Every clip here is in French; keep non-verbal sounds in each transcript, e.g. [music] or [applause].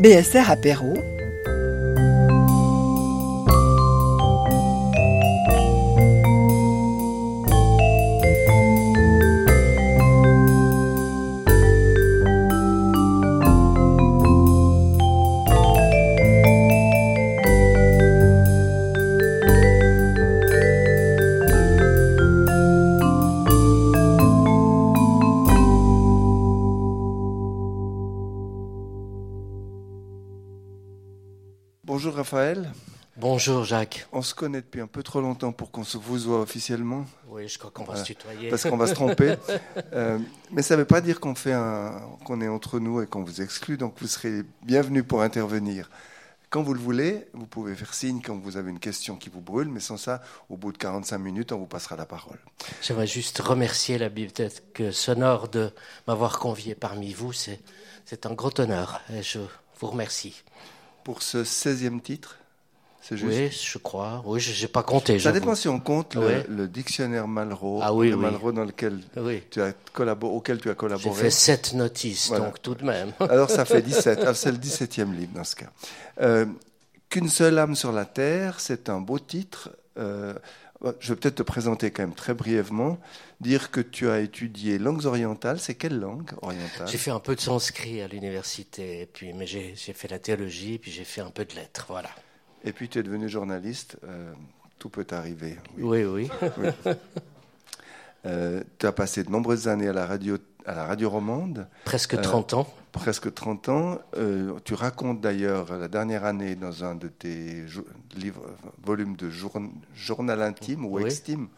BSR Apéro. Bonjour Jacques. On se connaît depuis un peu trop longtemps pour qu'on se vous voit officiellement. Oui, je crois qu'on va se tutoyer. Parce qu'on va se tromper. [laughs] Euh, mais ça ne veut pas dire qu'on fait un, qu'on est entre nous et qu'on vous exclut. Donc vous serez bienvenu pour intervenir. Quand vous le voulez, vous pouvez faire signe quand vous avez une question qui vous brûle, mais sans ça, au bout de 45 minutes, on vous passera la parole. J'aimerais juste remercier la bibliothèque sonore de m'avoir convié parmi vous. C'est, c'est un gros honneur et je vous remercie. Pour ce 16e titre, c'est juste. Oui, je crois. Oui, je n'ai pas compté. Ça dépend si on compte le, dictionnaire Malraux, Ah oui, le oui. Malraux dans lequel tu as collabo- auquel tu as J'ai collaboré. fait sept notices, Voilà. donc tout de même. [laughs] Alors ça fait 17. [laughs] Alors, c'est le 17e livre dans ce cas. Euh, Qu'une seule âme sur la terre, c'est un beau titre. Euh, je vais peut-être te présenter quand même très brièvement. Dire que tu as étudié langues orientales, c'est quelle langue orientale? J'ai fait un peu de sanskrit à l'université, puis, mais j'ai, j'ai fait la théologie, puis j'ai fait un peu de lettres. Voilà. Et puis tu es devenu journaliste. euh, tout peut arriver. oui. Oui, oui. Euh, tu as passé de nombreuses années à la radio, à la radio romande, Presque Euh, 30 ans. presque 30 ans. Euh, tu racontes d'ailleurs la dernière année dans un de tes livres, volumes de journ- journal intime ou Oui. extime,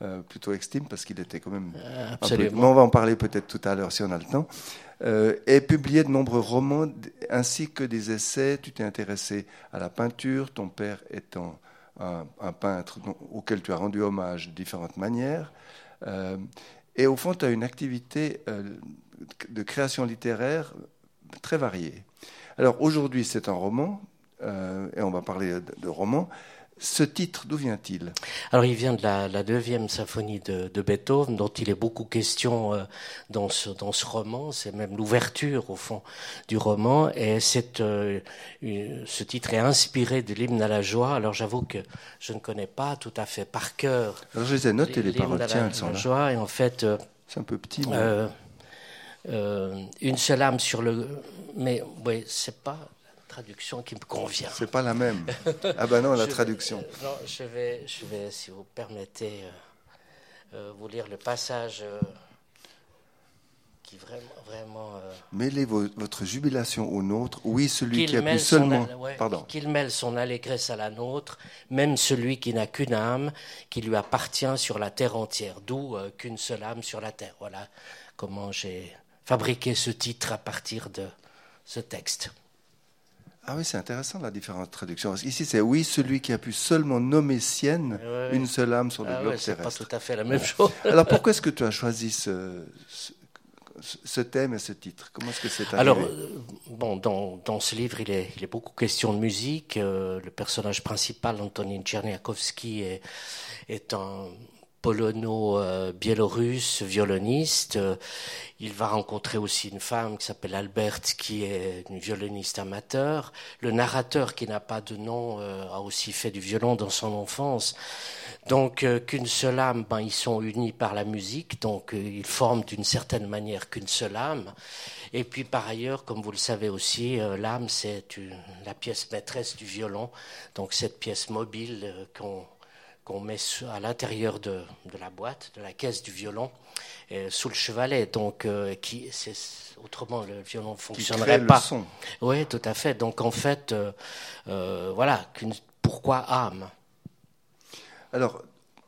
euh, plutôt extime parce qu'il était quand même un peu- mais absolument. on va en parler peut-être tout à l'heure si on a le temps. Euh, et publié de nombreux romans ainsi que des essais. Tu t'es intéressé à la peinture, ton père étant un, peintre auquel tu as rendu hommage de différentes manières. Euh, et au fond, tu as une activité euh, de création littéraire très variée. Alors aujourd'hui, c'est un roman, et on va parler de, de roman. Ce titre, d'où vient-il? Alors, il vient de la, la deuxième symphonie de, de Beethoven, dont il est beaucoup question euh, dans, ce, dans ce roman. C'est même l'ouverture, au fond, du roman. Et euh, une- ce titre est inspiré de l'hymne à la joie. Alors, j'avoue que je ne connais pas tout à fait par cœur Alors je les ai notées, les paroles. à la, Tiens, elles sont là. joie. Et en fait, euh, C'est un peu petit. mais- euh, une seule âme sur le... Mais oui, c'est pas traduction qui me convient. C'est pas la même. Ah ben non, la [laughs] Je- traduction. non, je vais, je vais, si vous permettez, euh, euh, vous lire le passage euh, qui vraiment, vraiment. euh, Mêlez vo- votre jubilation au nôtre. Oui, celui qui a pu mêle seulement. ouais, Pardon. qu'il mêle son allégresse à la nôtre, même celui qui n'a qu'une âme, qui lui appartient sur la terre entière, d'où qu'une seule âme sur la terre. Voilà comment j'ai fabriqué ce titre à partir de ce texte. Ah oui, c'est intéressant la différente traduction. Parce qu'ici, c'est oui, celui qui a pu seulement nommer sienne Ouais, une seule âme sur le Ah globe ouais, c'est pas terrestre. tout à fait la même [laughs] chose. Alors pourquoi est-ce que tu as choisi ce, ce, ce thème et ce titre? Comment est-ce que c'est arrivé? Alors, euh, bon, dans, dans ce livre, il est, il est beaucoup question de musique. Euh, le personnage principal, Antonin Tcherniakovsky, est, est un polono-biélorusse violoniste. Euh, il va rencontrer aussi une femme qui s'appelle Alberte, qui est une violoniste amateur. Le narrateur, qui n'a pas de nom, euh, a aussi fait du violon dans son enfance. Donc, euh, qu'une seule âme, ben, ils sont unis par la musique, donc ils forment d'une certaine manière qu'une seule âme. Et puis, par ailleurs, comme vous le savez aussi, l'âme, c'est la pièce maîtresse du violon, donc cette pièce mobile qu'on qu'on met à l'intérieur de, de la boîte, de la caisse du violon, euh, sous le chevalet. Donc, euh, qui, c'est, autrement, le violon ne Qui fonctionnerait le pas. son. Oui, tout à fait. Donc, en fait, euh, euh, voilà, pourquoi âme? Alors,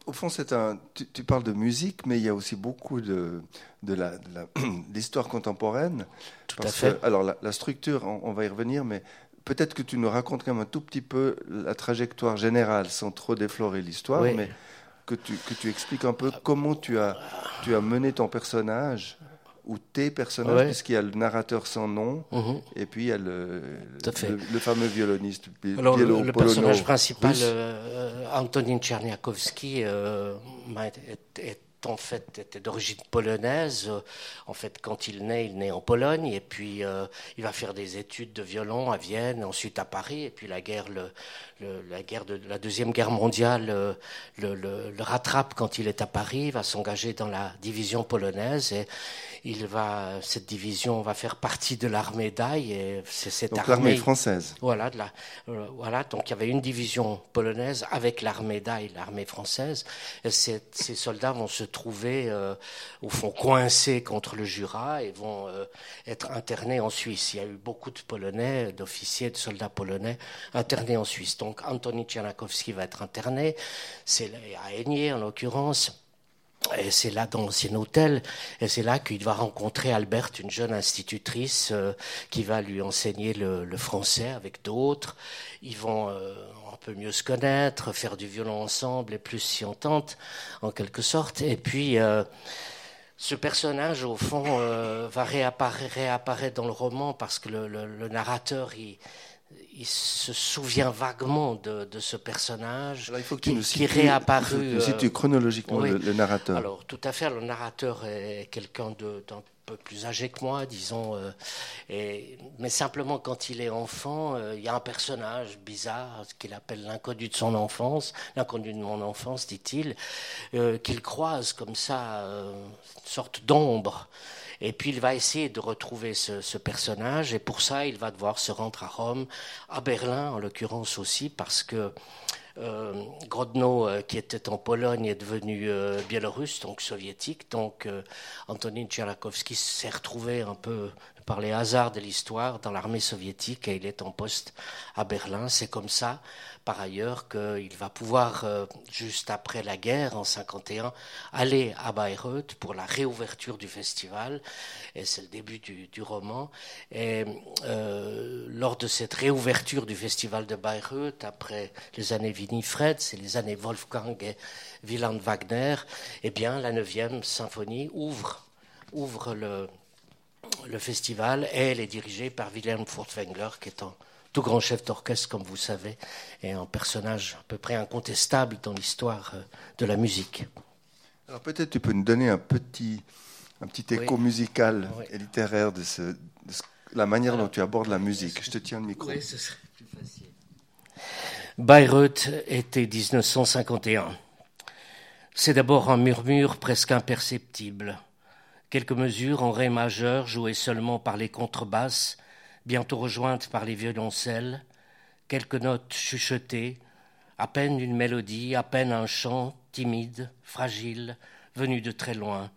au fond, c'est un. Tu, tu parles de musique, mais il y a aussi beaucoup de de la- de la- [clears throat] contemporaine. Tout à Parce fait. que- alors, la, la structure, on, on va y revenir, mais peut-être que tu nous racontes quand même un tout petit peu la trajectoire générale, sans trop déflorer l'histoire, Oui. mais que tu que tu expliques un peu comment tu as tu as mené ton personnage ou tes personnages, Ouais. puisqu'il y a le narrateur sans nom, Mhm. et puis il y a le, le, le fameux violoniste Alors, le, personnage principal, euh, Antonin Tcherniakovsky, euh, est, est en fait était d'origine polonaise. En fait, quand il naît, il naît en Pologne et puis il va faire des études de violon à Vienne, ensuite à Paris et puis la guerre, la guerre de la deuxième guerre mondiale le, le, rattrape quand il est à Paris. Il va s'engager dans la division polonaise et il va, cette division va faire partie de l'armée d'Aï et c'est cette donc l'armée française. Voilà, de la, euh, voilà. Donc il y avait une division polonaise avec l'armée d'Aï, l'armée française. Et ces, ces, soldats vont se trouver euh, au fond coincés contre le Jura et vont euh, être internés en Suisse. Il y a eu beaucoup de Polonais, d'officiers, de soldats polonais internés en Suisse. Donc Antoni Tchernakowski va être interné. C'est à Aigné en l'occurrence. Et c'est là dans l'ancien hôtel, et c'est là qu'il va rencontrer Albert, une jeune institutrice euh, qui va lui enseigner le, le français avec d'autres. Ils vont euh, un peu mieux se connaître, faire du violon ensemble et plus s'y entendre, en quelque sorte. Et puis, euh, ce personnage, au fond, va réapparaître, réapparaître, dans le roman parce que le, le, le narrateur, il, il se souvient vaguement de, de ce personnage Alors, il faut que qui, tu nous qui est situes, réapparu. il faut que tu euh, situes chronologiquement oui. le, le narrateur. alors, tout à fait, le narrateur est quelqu'un de- d'un plus âgé que moi, disons. euh, mais simplement, quand il est enfant, euh, il y a un personnage bizarre qu'il appelle l'inconnu de son enfance, l'inconnu de mon enfance, dit-il, euh, qu'il croise comme ça, une sorte d'ombre. Et puis il va essayer de retrouver ce personnage, et pour ça, il va devoir se rendre à Rome, à Berlin en l'occurrence aussi, parce que euh, Grodno, euh, qui était en Pologne, est devenu euh, biélorusse, donc soviétique. Donc Antonin Tchernakowski s'est retrouvé un peu par les hasards de l'histoire dans l'armée soviétique et il est en poste à Berlin. C'est comme ça, par ailleurs, qu'il va pouvoir, euh, juste après la guerre, en 51, aller à Bayreuth pour la réouverture du festival. Et c'est le début du, roman. Et euh, lors de cette réouverture du festival de Bayreuth, après les années Winifred, c'est les années Wolfgang et Wieland Wagner, eh bien, la neuvième symphonie ouvre, ouvre le, le festival et elle est dirigée par Wilhelm Furtwängler, qui est un tout grand chef d'orchestre, comme vous savez, et un personnage à peu près incontestable dans l'histoire euh, de la musique. Alors peut-être tu peux nous donner un petit, un petit écho Oui. musical Oui. et littéraire de, ce, de ce- la manière dont tu abordes la musique. Je te tiens le micro. ce serait plus facile. Bayreuth, été 1951. C'est d'abord un murmure presque imperceptible. Quelques mesures en ré majeur jouées seulement par les contrebasses, bientôt rejointes par les violoncelles, quelques notes chuchotées, à peine une mélodie, à peine un chant timide, fragile, venu de très loin,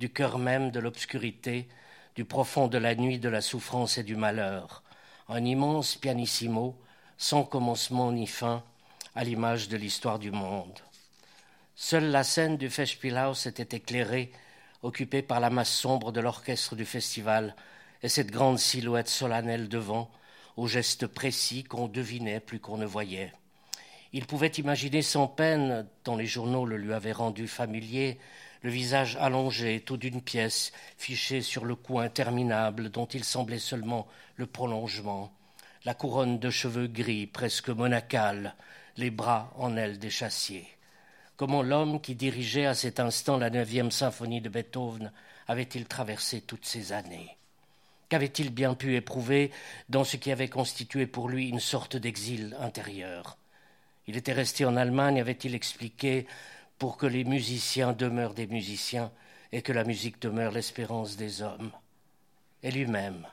du cœur même de l'obscurité, du profond de la nuit, de la souffrance et du malheur. Un immense pianissimo, sans commencement ni fin, à l'image de l'histoire du monde. Seule la scène du Festspielhaus était éclairée, occupée par la masse sombre de l'orchestre du festival et cette grande silhouette solennelle devant, aux gestes précis qu'on devinait plus qu'on ne voyait. Il pouvait imaginer sans peine, dont les journaux le lui avaient rendu familier, le visage allongé, tout d'une pièce, fiché sur le cou interminable dont il semblait seulement le prolongement, la couronne de cheveux gris, presque monacale, les bras en aile des chassiers. Comment l'homme qui dirigeait à cet instant la neuvième symphonie de Beethoven avait-il traversé toutes ces années? Qu'avait-il bien pu éprouver dans ce qui avait constitué pour lui une sorte d'exil intérieur? Il était resté en Allemagne, avait-il expliqué, pour que les musiciens demeurent des musiciens et que la musique demeure l'espérance des hommes? Et lui-même,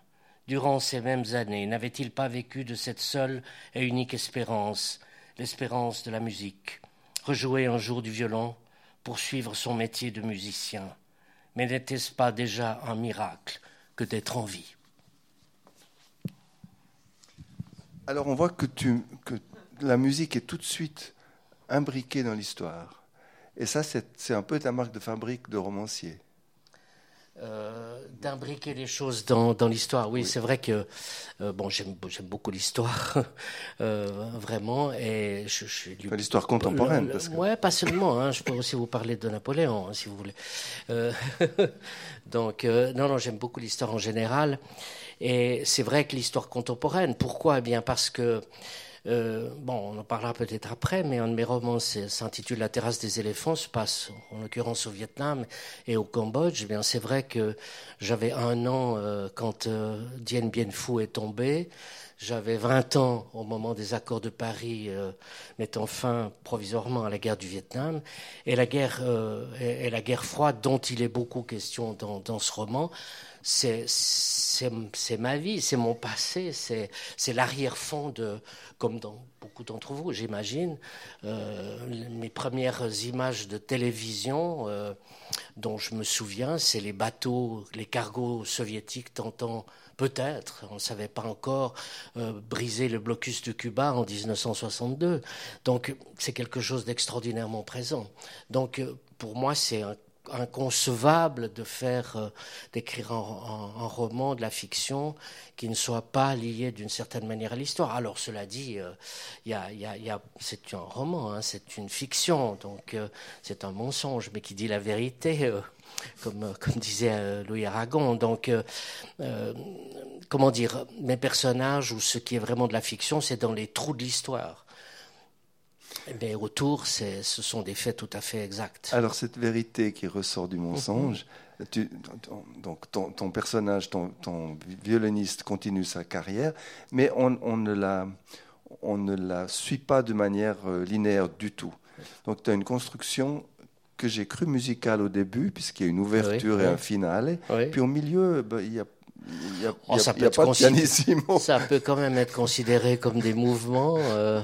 durant ces mêmes années, n'avait-il pas vécu de cette seule et unique espérance, l'espérance de la musique, rejouer un jour du violon, poursuivre son métier de musicien? Mais n'était-ce pas déjà un miracle? Que d'être en vie Alors on voit que, la musique est tout de suite imbriquée dans l'histoire. Et ça, c'est un peu ta marque de fabrique de romancier. Euh, d'imbriquer les choses dans, dans l'histoire. Oui, c'est vrai que euh, bon, j'aime beaucoup l'histoire, [laughs] euh, vraiment, et je, je suis du- Enfin, L'histoire contemporaine. Le- le- parce que... Ouais, pas seulement. Hein, je peux aussi vous parler de Napoléon, hein, si vous voulez. [laughs] Donc, non, non, j'aime beaucoup l'histoire en général. Et c'est vrai que l'histoire contemporaine, pourquoi? Eh bien parce que Euh, bon, on en parlera peut-être après, mais un de mes romans s'intitule La terrasse des éléphants, se passe en l'occurrence au Vietnam et au Cambodge. Eh bien, c'est vrai que j'avais un an euh, quand euh, Dien Bien Phu est tombé. J'avais 20 ans au moment des accords de Paris mettant fin provisoirement à la guerre du Vietnam. Et la guerre, et, la guerre froide dont il est beaucoup question dans, dans ce roman, c'est ma vie, c'est mon passé, c'est l'arrière-fond de, comme dans beaucoup d'entre vous, j'imagine, euh, mes premières images de télévision euh, dont je me souviens, c'est les bateaux, les cargos soviétiques tentant peut-être, on ne savait pas encore, euh, briser le blocus de Cuba en 1962. Donc c'est quelque chose d'extraordinairement présent. Donc pour moi, c'est un inconcevable de faire, euh, d'écrire un, roman, de la fiction, qui ne soit pas lié d'une certaine manière à l'histoire. Alors, cela dit, euh, y a, y a, c'est un roman, hein, c'est une fiction, donc euh, c'est un mensonge, mais qui dit la vérité, comme disait Louis Aragon. Donc, comment dire, mes personnages ou ce qui est vraiment de la fiction, c'est dans les trous de l'histoire. Mais autour, ce sont des faits tout à fait exacts. Alors cette vérité qui ressort du mensonge, tu, donc ton, personnage, ton, violoniste continue sa carrière, mais on, ne la, on ne la suit pas de manière euh, linéaire du tout. Donc tu as une construction que j'ai cru musicale au début, puisqu'il y a une ouverture et un finale. Puis au milieu, bah, il y a il y a, oh, ça, peut pas de ça peut quand même être considéré comme des mouvements. Euh,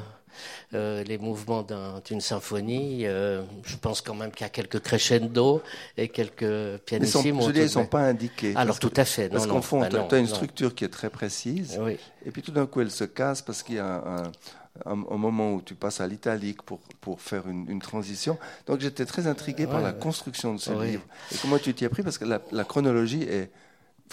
euh, les mouvements d'une symphonie. Euh, je pense quand même qu'il y a quelques crescendo et quelques pianissimi. Je dis, ils ne sont pas indiqués. Alors tout à fait. parce qu'en fond, bah tu as une structure qui est très précise. Et puis tout d'un coup, elle se casse parce qu'il y a un, moment où tu passes à l'italique pour, pour faire une, transition. Donc j'étais très intrigué par la construction de ce livre. Et comment tu t'y as pris? Parce que la chronologie est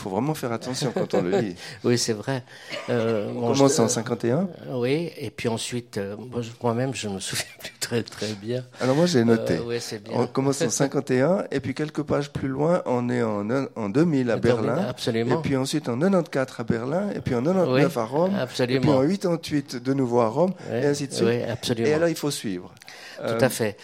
il faut vraiment faire attention quand on le lit. [laughs] oui, c'est vrai. Euh, on commence en 51 euh, Oui, et puis ensuite, euh, moi-même, je me [laughs] souviens plus très très bien. Alors moi, j'ai noté. oui, bien. On commence en [laughs] 51, et puis quelques pages plus loin, on est en, en 2000 à Berlin. Absolument. Et puis ensuite en 94 à Berlin, et puis en 99 à Rome. Absolument. Et puis en 88 de nouveau à Rome, et ainsi de suite. Oui, absolument. Et alors, il faut suivre. Tout à fait.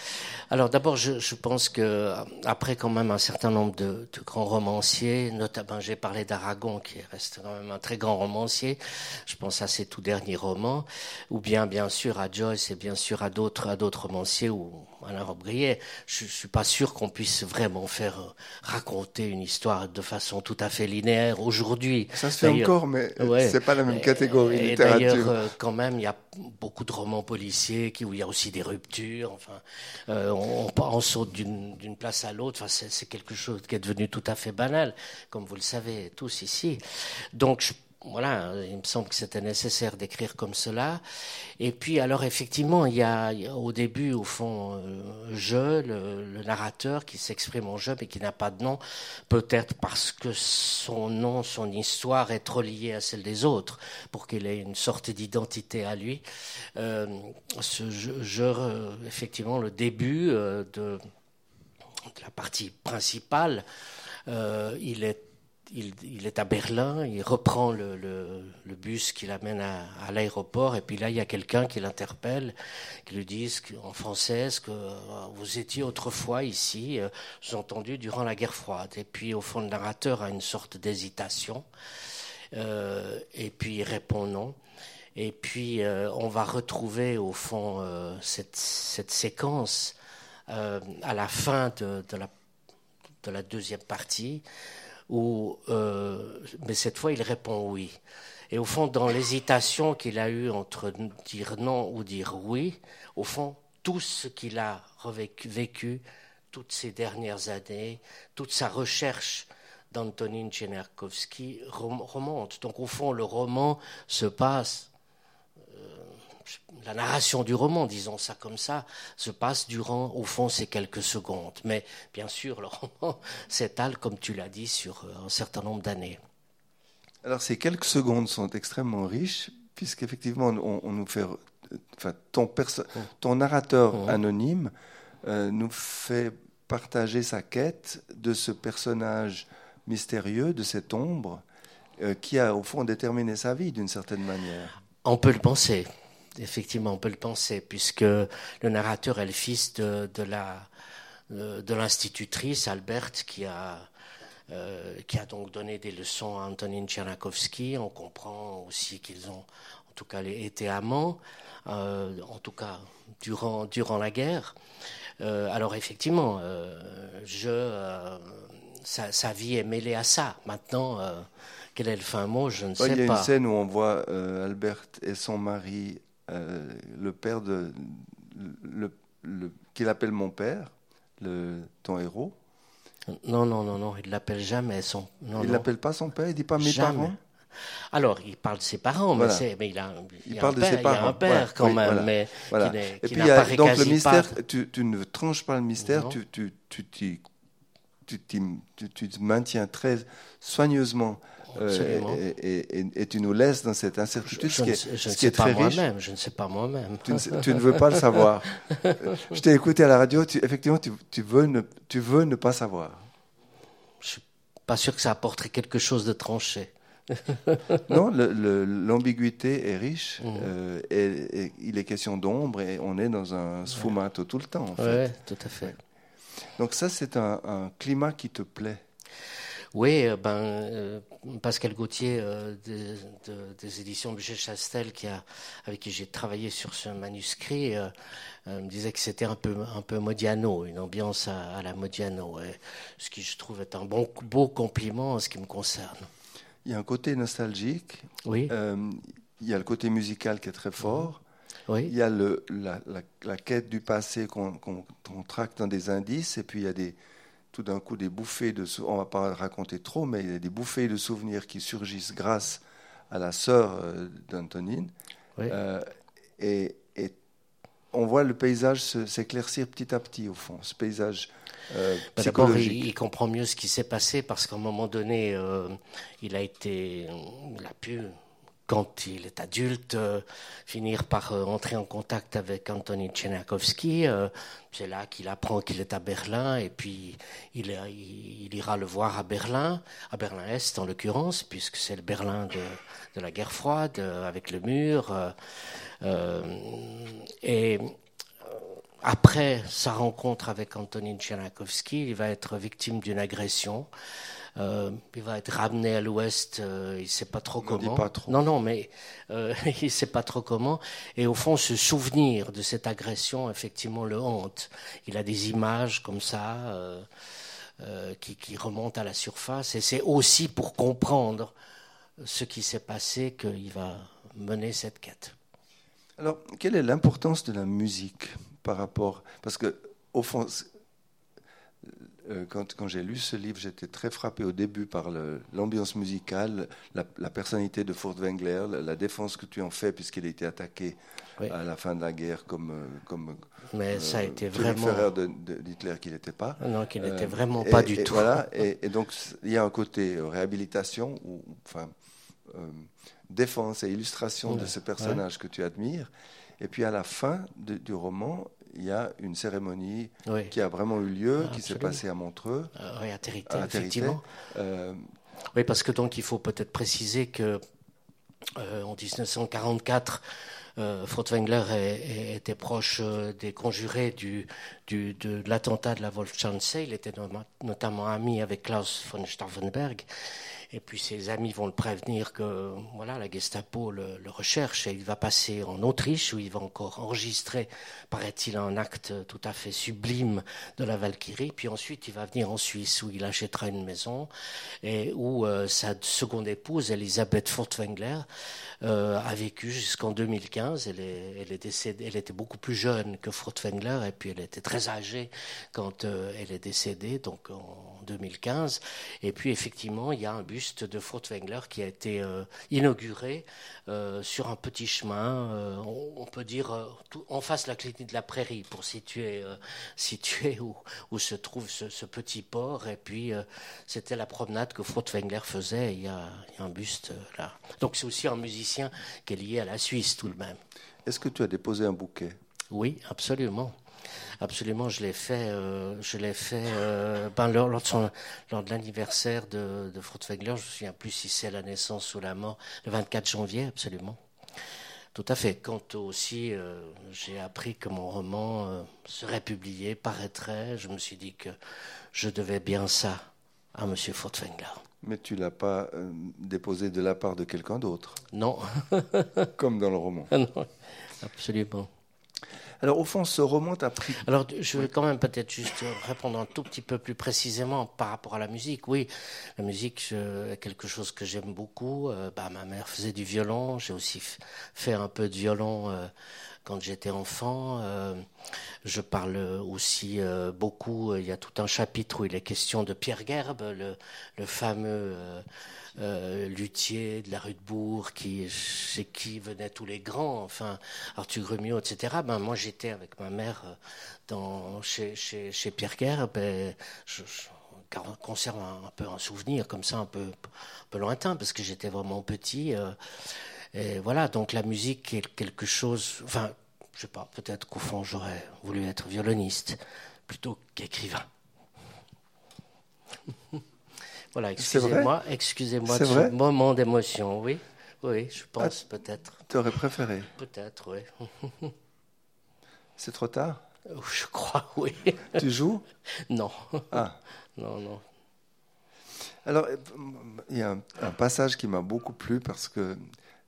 Alors d'abord, je, je, pense que après quand même un certain nombre de, de grands romanciers, notamment j'ai parlé d'Aragon qui reste quand même un très grand romancier. Je pense à ses tout derniers romans, ou bien bien sûr à Joyce et bien sûr à d'autres à d'autres romanciers ou Alain Robbe-Grillet. Je, je suis pas sûr qu'on puisse vraiment faire euh, raconter une histoire de façon tout à fait linéaire aujourd'hui. Ça se fait encore, mais ouais, c'est pas la même catégorie et, littérature. D'ailleurs, euh, quand même, il y a beaucoup de romans policiers qui, où il y a aussi des ruptures. Enfin, euh, on, saute d'une place à l'autre. Enfin, c'est quelque chose qui est devenu tout à fait banal, comme vous le savez tous ici. Donc, je voilà, il me semble que c'était nécessaire d'écrire comme cela. Et puis, alors effectivement, il y a, au début, au fond, euh, je, le, narrateur, qui s'exprime en je, mais qui n'a pas de nom, peut-être parce que son nom, son histoire est trop liée à celle des autres, pour qu'il ait une sorte d'identité à lui. Euh, ce je, euh, effectivement, le début de, la partie principale, il est il, est à Berlin, il reprend le, bus qui l'amène à, l'aéroport, et puis là, il y a quelqu'un qui l'interpelle, qui lui dit en français que euh, vous étiez autrefois ici, euh, entendu durant la guerre froide. Et puis, au fond, le narrateur a une sorte d'hésitation, euh, et puis il répond non. Et puis, euh, on va retrouver, au fond, cette, séquence à la fin de la deuxième partie où, euh, mais cette fois, il répond oui. Et au fond, dans l'hésitation qu'il a eue entre dire non ou dire oui, au fond, tout ce qu'il a vécu toutes ces dernières années, toute sa recherche d'Antonin Tcherniakovsky remonte. Donc au fond, le roman se passe la narration du roman, disons ça comme ça, se passe durant, au fond, ces quelques secondes. Mais bien sûr, le roman [laughs] s'étale, comme tu l'as dit, sur euh, un certain nombre d'années. Alors ces quelques secondes sont extrêmement riches, puisqu'effectivement, on, on, nous fait, enfin, ton, ton narrateur mmh. anonyme euh, nous fait partager sa quête de ce personnage mystérieux, de cette ombre, euh, qui a au fond déterminé sa vie d'une certaine manière. On peut le penser. Effectivement, on peut le penser, puisque le narrateur est le fils de, de la de l'institutrice Albert qui a euh, qui a donc donné des leçons à Antonin Tchernakovsky. On comprend aussi qu'ils ont en tout cas été amants, euh, en tout cas durant durant la guerre. Euh, alors effectivement, je sa, sa, vie est mêlée à ça. Maintenant, quel est le fin mot? Je ne sais pas. Il y a une scène où on voit Albert et son mari, le père de le, le qu'il appelle mon père, le, ton héros. Non, non, non, non, il l'appelle jamais son. Non, il l'appelle pas son père, il dit pas mes parents. Alors, il parle de ses parents, mais, mais, il a, il, parle de ses parents. Il a un père quand même, mais voilà. Qui Et puis, il y a, donc le mystère, tu, tu, ne tranches pas le mystère, tu, tu, tu, tu, tu, tu, te maintiens très soigneusement euh, et, et, tu nous laisses dans cette incertitude, je, ce qui est, ce qui est très riche. Je ne sais pas moi-même. Tu, tu, ne veux pas le savoir. je t'ai écouté à la radio, tu, effectivement, tu, tu, veux ne, tu veux ne pas savoir. Je suis pas sûr que ça apporterait quelque chose de tranché. [laughs] non, l'ambiguïté est riche mmh. euh, et, il est question d'ombre et on est dans un sfumato tout le temps. En fait. tout à fait. Donc ça, c'est un, un climat qui te plaît. Oui, euh, ben, euh, Pascal Gauthier euh, des éditions Budget Chastel, qui a, avec qui j'ai travaillé sur ce manuscrit, me disait que c'était un peu, un peu Modiano, une ambiance à, la Modiano, ce qui je trouve est un bon, beau compliment en ce qui me concerne. Il y a un côté nostalgique. Oui. il y a le côté musical qui est très fort. Oui. Il y a le, la, la, quête du passé qu'on traque dans des indices, et puis il y a des, tout d'un coup des bouffées de on va pas raconter trop, mais il y a des bouffées de souvenirs qui surgissent grâce à la sœur euh, d'Antonine. Euh, et, on voit le paysage s'éclaircir petit à petit au fond, ce paysage. Euh, bah, D'abord, il, comprend mieux ce qui s'est passé parce qu'à un moment donné, euh, il a été, il a pu quand il est adulte, euh, finir par euh, entrer en contact avec Anthony Tchernakovsky. Euh, c'est là qu'il apprend qu'il est à Berlin et puis il, ira le voir à Berlin, à Berlin-Est en l'occurrence, puisque c'est le Berlin de, la guerre froide avec le mur. et après sa rencontre avec Antonin Tchernakovsky, il va être victime d'une agression. Euh, il va être ramené à l'ouest, euh, il ne sait pas trop comment. Pas trop. Non, non, mais euh, [laughs] il ne sait pas trop comment. Et au fond, ce souvenir de cette agression, effectivement, le hante. Il a des images comme ça qui, qui, remontent à la surface. Et c'est aussi pour comprendre ce qui s'est passé qu'il va mener cette quête. Alors, quelle est l'importance de la musique par rapport Parce que, au fond, quand, quand j'ai lu ce livre, j'étais très frappé au début par l'ambiance musicale, la, personnalité de Furtwängler, la, la, défense que tu en fais, puisqu'il a été attaqué à la fin de la guerre comme. Euh, comme Mais ça a euh, été vraiment. d'Hitler qu'il n'était pas. Non, qu'il n'était vraiment pas du tout. Voilà, [laughs] et, donc il y a un côté réhabilitation, ou enfin, défense et illustration de ce personnage que tu admires. Et puis à la fin du roman, il y a une cérémonie qui a vraiment eu lieu, qui s'est passée à Montreux. Euh, oui, à Territé, effectivement. Euh, oui, parce que donc il faut peut-être préciser que euh, en 1944, euh, Furtwängler était proche des conjurés du, du, de, l'attentat de la Wolfschanze. Il était notamment ami avec Klaus von Stauffenberg. Et puis ses amis vont le prévenir que voilà la Gestapo le, recherche et il va passer en Autriche où il va encore enregistrer, paraît-il, un acte tout à fait sublime de la Valkyrie. Puis ensuite il va venir en Suisse où il achètera une maison et où euh, sa seconde épouse, Elisabeth Furtwängler, euh, a vécu jusqu'en 2015. Elle, est, décédée, elle était beaucoup plus jeune que Furtwängler et puis elle était très âgée quand euh, elle est décédée, donc en 2015. Et puis effectivement, il y a un buste de Furtwängler qui a été euh, inauguré euh, sur un petit chemin, euh, on, peut dire tout, en face de la clinique de la Prairie, pour situer, situer où, où, se trouve ce, ce, petit port. Et puis c'était la promenade que Furtwängler faisait. Il y, a, il y a un buste là. Donc c'est aussi un musicien qui est lié à la Suisse tout de même. Est-ce que tu as déposé un bouquet? Oui, absolument. Absolument, je l'ai fait. Euh, je l'ai fait euh, ben, lors, lors, de son, lors, de l'anniversaire de, de Furtwängler. Je me souviens plus si c'est la naissance ou la mort. Le 24 janvier, absolument. Tout à fait. Quand aussi euh, j'ai appris que mon roman euh, serait publié, paraîtrait, je me suis dit que je devais bien ça à M. Furtwängler. Mais tu l'as pas euh, déposé de la part de quelqu'un d'autre? Non. Comme dans le roman. [laughs] non, absolument. Alors, au fond, ce roman t'a pris. Alors, je vais quand même peut-être juste répondre un tout petit peu plus précisément par rapport à la musique. Oui, la musique est quelque chose que j'aime beaucoup. Euh, bah, ma mère faisait du violon. J'ai aussi fait un peu de violon euh, quand j'étais enfant. Euh, je parle aussi beaucoup. Il y a tout un chapitre où il est question de Pierre Gerbe, le, fameux luthier de la rue de Bourg, qui, chez qui venaient tous les grands, enfin Arthur Grumio, etc. Ben, moi j'étais avec ma mère euh, dans, chez, Pierre Gerbe et je, conserve un, peu un souvenir comme ça, un peu, peu lointain, parce que j'étais vraiment petit. Euh, et voilà, donc la musique est quelque chose. Enfin, je sais pas, peut-être qu'au fond j'aurais voulu être violoniste plutôt qu'écrivain. Voilà, excusez-moi, excusez-moi de ce moment d'émotion, oui. Oui, je pense ah, peut-être. Tu aurais préféré? Peut-être, oui. [laughs] C'est trop tard? Je crois, oui. Tu joues? [laughs] Non. Ah. [laughs] Non, non. Alors, il y a un, passage qui m'a beaucoup plu parce que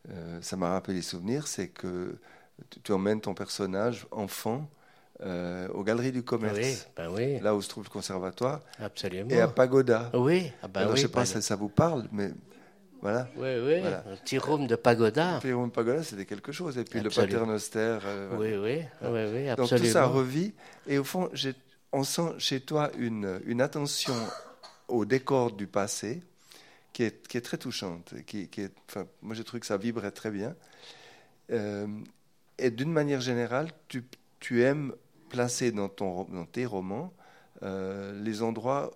euh, ça m'a rappelé les souvenirs, c'est que tu emmènes ton personnage enfant euh, aux Galeries du Commerce, ben oui. là où se trouve le conservatoire, Absolument. et à Pagoda. Oui, ah ben Alors, oui, je ne sais pas si ça vous parle, mais voilà. Oui, oui, voilà. un petit room de Pagoda. Un petit room de Pagoda, c'était quelque chose. Et puis le Paternoster. Euh, oui, oui, oui, oui, absolument. Donc tout ça revit. Et au fond, on sent chez toi une, une attention au décor du passé qui est, qui est très touchante. Qui, qui est, enfin, moi, j'ai trouvé que ça vibrait très bien. Euh, et d'une manière générale, tu, tu aimes placer dans, ton, dans tes romans euh, les endroits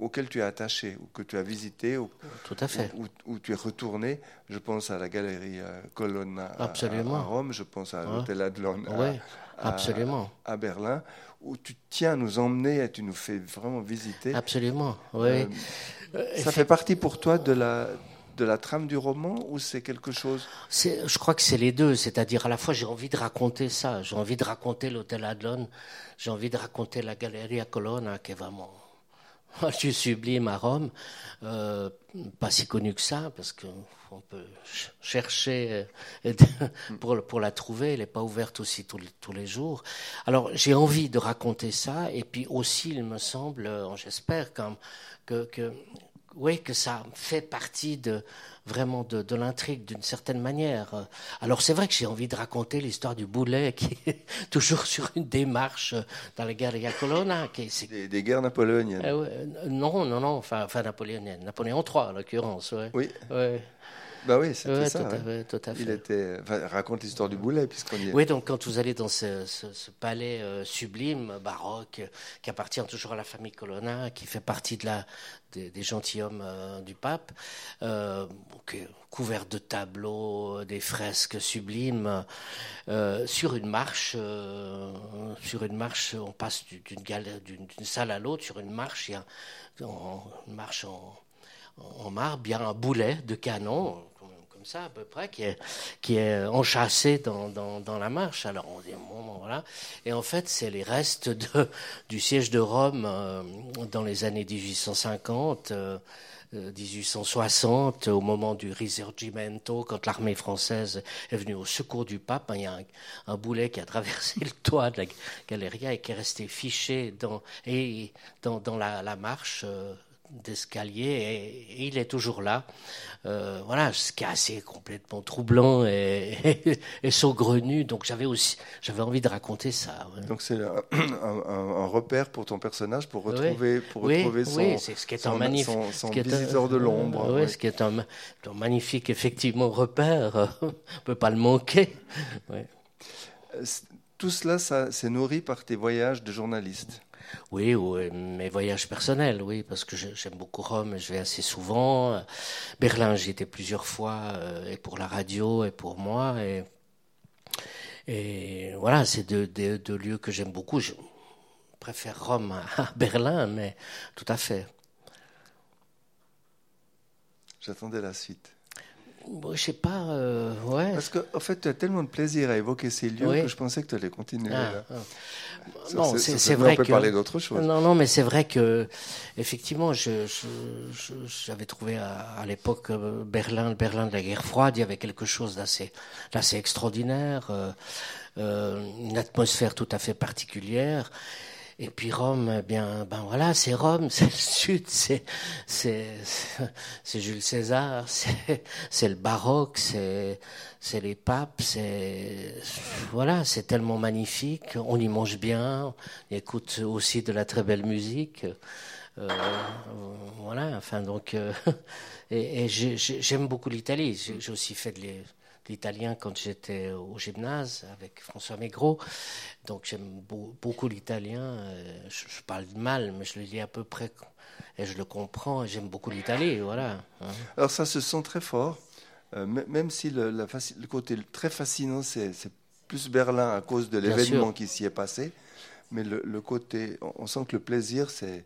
auxquels tu es attaché, ou que tu as visité, ou, Tout à fait. Où, tu es retourné. Je pense à la galerie euh, Colonna à, à, Rome, je pense à l'hôtel Adlon à, absolument. à, Berlin, où tu tiens à nous emmener et tu nous fais vraiment visiter. Absolument, oui. Euh, ça fait partie pour toi de la, de la trame du roman ou c'est quelque chose Je crois que c'est les deux. C'est-à-dire, à la fois, j'ai envie de raconter ça. J'ai envie de raconter l'hôtel Adlon. J'ai envie de raconter la Galleria Colonna, qui est vraiment [laughs] du sublime à Rome. Euh, pas si connu que ça, parce qu'on peut chercher euh, [laughs] pour, pour la trouver. Elle n'est pas ouverte aussi tous les, tous les jours. Alors, j'ai envie de raconter ça. Et puis aussi, il me semble, euh, j'espère, que, que oui, que ça fait partie de vraiment de, de l'intrigue d'une certaine manière. Alors c'est vrai que j'ai envie de raconter l'histoire du boulet qui est [laughs] toujours sur une démarche dans les guerres de Colonna. Qui des, des, guerres napoléoniennes. Euh, non, non, non, enfin, enfin napoléoniennes. Napoléon III en l'occurrence. Ouais. Oui. Ouais. Bah oui, c'était ça. Tout à fait, tout à fait. Il était, enfin, raconte l'histoire du boulet, puisqu'on y est. Oui, donc quand vous allez dans ce, ce, ce palais euh, sublime, baroque, qui appartient toujours à la famille Colonna, qui fait partie de la, des, des gentilshommes euh, du pape, euh, okay, couvert de tableaux, des fresques sublimes, sur une marche, sur une marche, on passe d'une salle à l'autre, sur une marche, il y a une marche en en marbre, bien un boulet de canon, comme ça à peu près, qui est, enchâssé dans, la marche. Alors on dit, bon, voilà. Et en fait, c'est les restes du siège de Rome euh, dans les années 1850. 1860, euh, au moment du Risorgimento, quand l'armée française est venue au secours du pape, il y a un, boulet qui a traversé le toit de la Galeria et qui est resté fiché dans, la, marche euh, d'escalier et, il est toujours là. Euh, voilà, ce qui est assez complètement troublant et, [laughs] et, saugrenu. Donc j'avais aussi, j'avais envie de raconter ça. Ouais. Donc c'est un, [clears throat] un, un, repère pour ton personnage pour retrouver, oui. pour retrouver oui, son, oui, ce qui est un magnifique, son, son visiteur de l'ombre. Oui, ce qui est un, un, magnifique effectivement repère. [laughs] On peut pas le manquer. Euh, tout cela, ça, c'est nourri par tes voyages de journaliste. Oui, ou mes voyages personnels, oui, parce que j'aime beaucoup Rome, je vais assez souvent. Berlin, j'y étais plusieurs fois, euh, et pour la radio, et pour moi. Et, voilà, c'est deux, lieux que j'aime beaucoup. Je préfère Rome à Berlin, mais tout à fait. J'attendais la suite. Je sais pas, euh, ouais. Parce qu'en en fait, tu as tellement de plaisir à évoquer ces lieux que je pensais que tu allais continuer. Ah. Ah. Non, c'est vrai on peut parler d'autre chose. Non, non, mais c'est vrai que effectivement, j'avais je, trouvé à, l'époque euh, Berlin, le Berlin de la guerre froide, il y avait quelque chose d'assez, d'assez extraordinaire, euh, euh, une atmosphère tout à fait particulière. Et puis Rome, eh bien, ben voilà, c'est Rome, [laughs] c'est le Sud, c'est c'est Jules César, [laughs] c'est le baroque, c'est c'est les papes, c'est voilà, c'est tellement magnifique. On y mange bien, on écoute aussi de la très belle musique. Euh, voilà, enfin donc, euh, [laughs] et, j'aime beaucoup l'Italie. J'ai aussi fait de l'italien quand j'étais au gymnase avec François Mégros. Donc j'aime beaucoup l'italien. Euh, je, parle mal, mais je le lis à peu près et je le comprends. J'aime beaucoup l'Italie, voilà. Hein. Alors ça se sent très fort, euh, même si le, le, côté très fascinant, c'est plus Berlin à cause de l'événement qui s'y est passé. Mais le, côté, on sent que le plaisir, c'est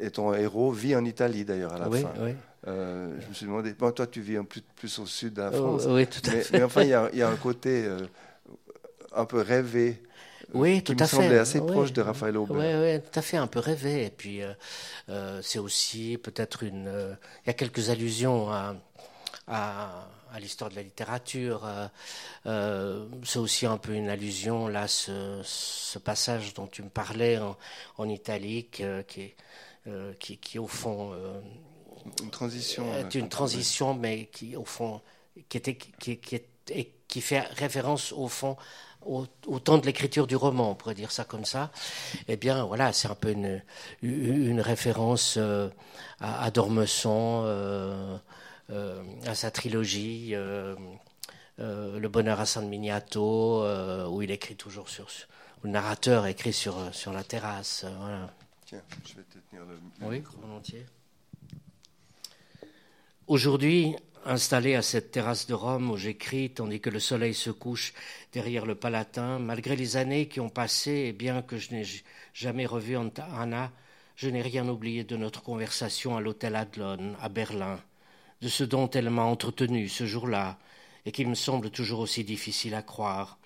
et ton héros vit en Italie d'ailleurs à la fin. Oui. Euh, je me suis demandé, bon, toi tu vis plus, plus au sud de la oh, France, oui, tout à mais, fait. mais, enfin il y, y, a un côté un peu rêvé. Oui, tout à fait. semblait assez proche de Raphaël Aubert. Oui, oui, tout à fait, un peu rêvé. Et puis, euh, euh, c'est aussi peut-être une. Euh, il y a quelques allusions à, à, à l'histoire de la littérature. c'est aussi un peu une allusion, là, ce, ce passage dont tu me parlais en, en italique, qui, qui, qui, au fond. Une transition. Est une transition, mais qui, au fond, qui, était, qui, qui, est, qui fait référence, au fond, au, temps de l'écriture du roman, on pourrait dire ça comme ça, eh bien voilà, c'est un peu une, une référence euh, à, à, Dormesson, euh, euh, à sa trilogie, Le bonheur à San Miniato, où il écrit toujours sur, le narrateur écrit sur, sur la terrasse. Voilà. Tiens, je vais te tenir le, Oui, volontiers. Aujourd'hui, Installé à cette terrasse de Rome où j'écris tandis que le soleil se couche derrière le Palatin, malgré les années qui ont passé et bien que je n'ai jamais revu Anna, je n'ai rien oublié de notre conversation à l'hôtel Adlon à Berlin, de ce dont elle m'a entretenu ce jour-là et qui me semble toujours aussi difficile à croire.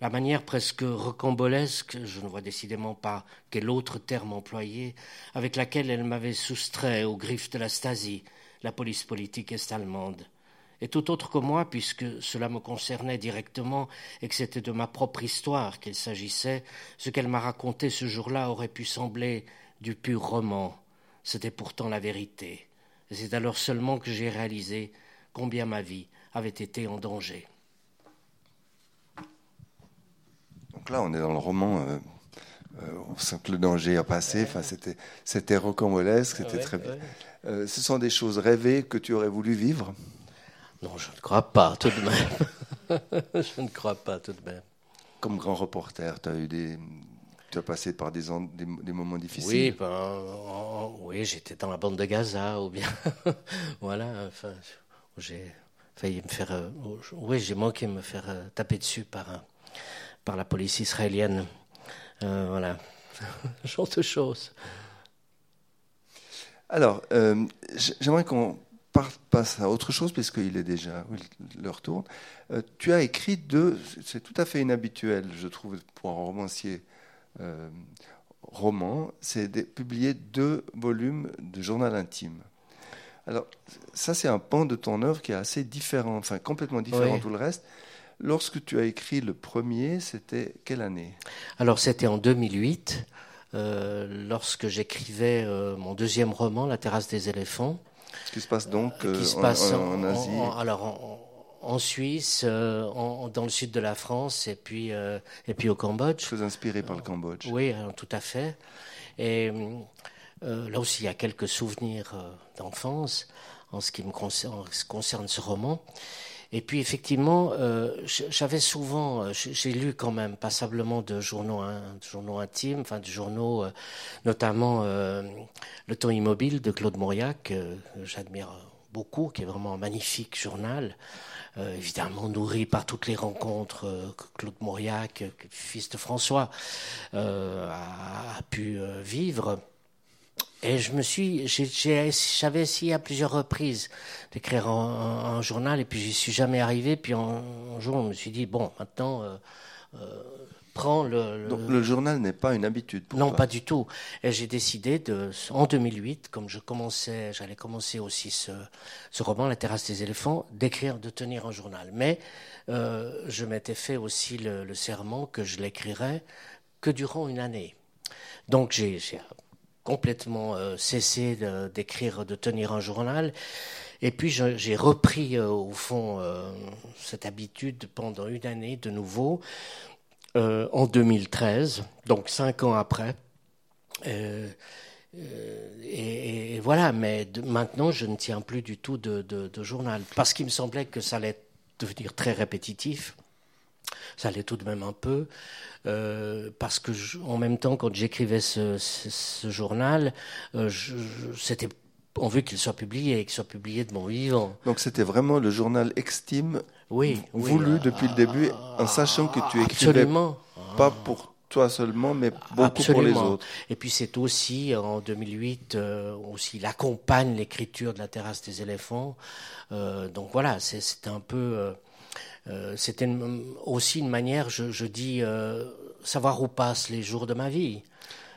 La manière presque recambolesque, je ne vois décidément pas quel autre terme employé, avec laquelle elle m'avait soustrait aux griffes de la Stasi, la police politique est-allemande. Et tout autre que moi, puisque cela me concernait directement et que c'était de ma propre histoire qu'il s'agissait, ce qu'elle m'a raconté ce jour-là aurait pu sembler du pur roman. C'était pourtant la vérité. Et c'est alors seulement que j'ai réalisé combien ma vie avait été en danger. Donc là, on est dans le roman. Euh, on sent que le danger a passé. Enfin, c'était, c'était rocambolesque, c'était très bien. Euh, ce sont des choses rêvées que tu aurais voulu vivre? Non, je ne crois pas, tout de même. [laughs] je ne crois pas, tout de même. Comme grand reporter, tu as eu des. Tu as passé par des, des, moments difficiles? Oui, ben, oui j'étais dans la bande de Gaza, ou bien. [laughs] voilà, enfin, j'ai failli me faire. Euh, oui, j'ai manqué me faire euh, taper dessus par, par la police israélienne. Voilà, [laughs] genre de choses. Alors, euh, j'aimerais qu'on passe à autre chose, puisqu'il est déjà leur tour. Euh, tu as écrit deux, c'est tout à fait inhabituel, je trouve, pour un romancier euh, roman, c'est de publier deux volumes de journal intime. Alors, ça, c'est un pan de ton œuvre qui est assez différent, enfin complètement différent de tout le reste. Lorsque tu as écrit le premier, c'était quelle année? Alors, c'était en 2008. Euh, lorsque j'écrivais euh, mon deuxième roman, La terrasse des éléphants. Ce qui se passe donc euh, se passe en, Asie Alors en, Suisse, dans le sud de la France et puis, et puis au Cambodge. Très inspiré par le Cambodge. Oui, tout à fait. Et là aussi, il y a quelques souvenirs d'enfance en ce qui me concerne, concerne ce roman. Et puis effectivement, euh, j'avais souvent, euh, j'ai lu quand même passablement de journaux, intimes, enfin journaux, euh, notamment Le Temps immobile de Claude Mauriac, que j'admire beaucoup, qui est vraiment un magnifique journal, évidemment nourri par toutes les rencontres que Claude Mauriac, fils de François, a, pu vivre. Et je me suis, j'avais essayé à plusieurs reprises d'écrire un, journal et puis j'y suis jamais arrivé. Puis un, jour, je me suis dit bon, maintenant, euh, euh, prends le. Donc le journal n'est pas une habitude pour Non, pas du tout. Et j'ai décidé de, en 2008, comme je commençais, j'allais commencer aussi ce, ce roman, La terrasse des éléphants, d'écrire, de tenir un journal. Mais euh, je m'étais fait aussi le, le serment que je l'écrirais que durant une année. Donc j'ai complètement euh, cessé d'écrire, de, tenir un journal. Et puis j'ai repris euh, au fond euh, cette habitude pendant une année de nouveau en 2013, donc cinq ans après. Et, voilà, mais maintenant je ne tiens plus du tout de, de journal parce qu'il me semblait que ça allait devenir très répétitif ça allait tout de même un peu, euh, parce que en même temps, quand j'écrivais ce, journal, euh, c'était en vue qu'il soit publié et qu'il soit publié de mon vivant. Donc c'était vraiment le journal Extime oui, voulu depuis le début, en sachant que tu écrivais absolument. pas pour toi seulement, mais beaucoup pour les autres. Et puis c'est aussi, en 2008, euh, aussi, il accompagne l'écriture de la terrasse des éléphants. donc voilà, c'est un peu c'était aussi une manière, je, dis, euh, savoir où passent les jours de ma vie.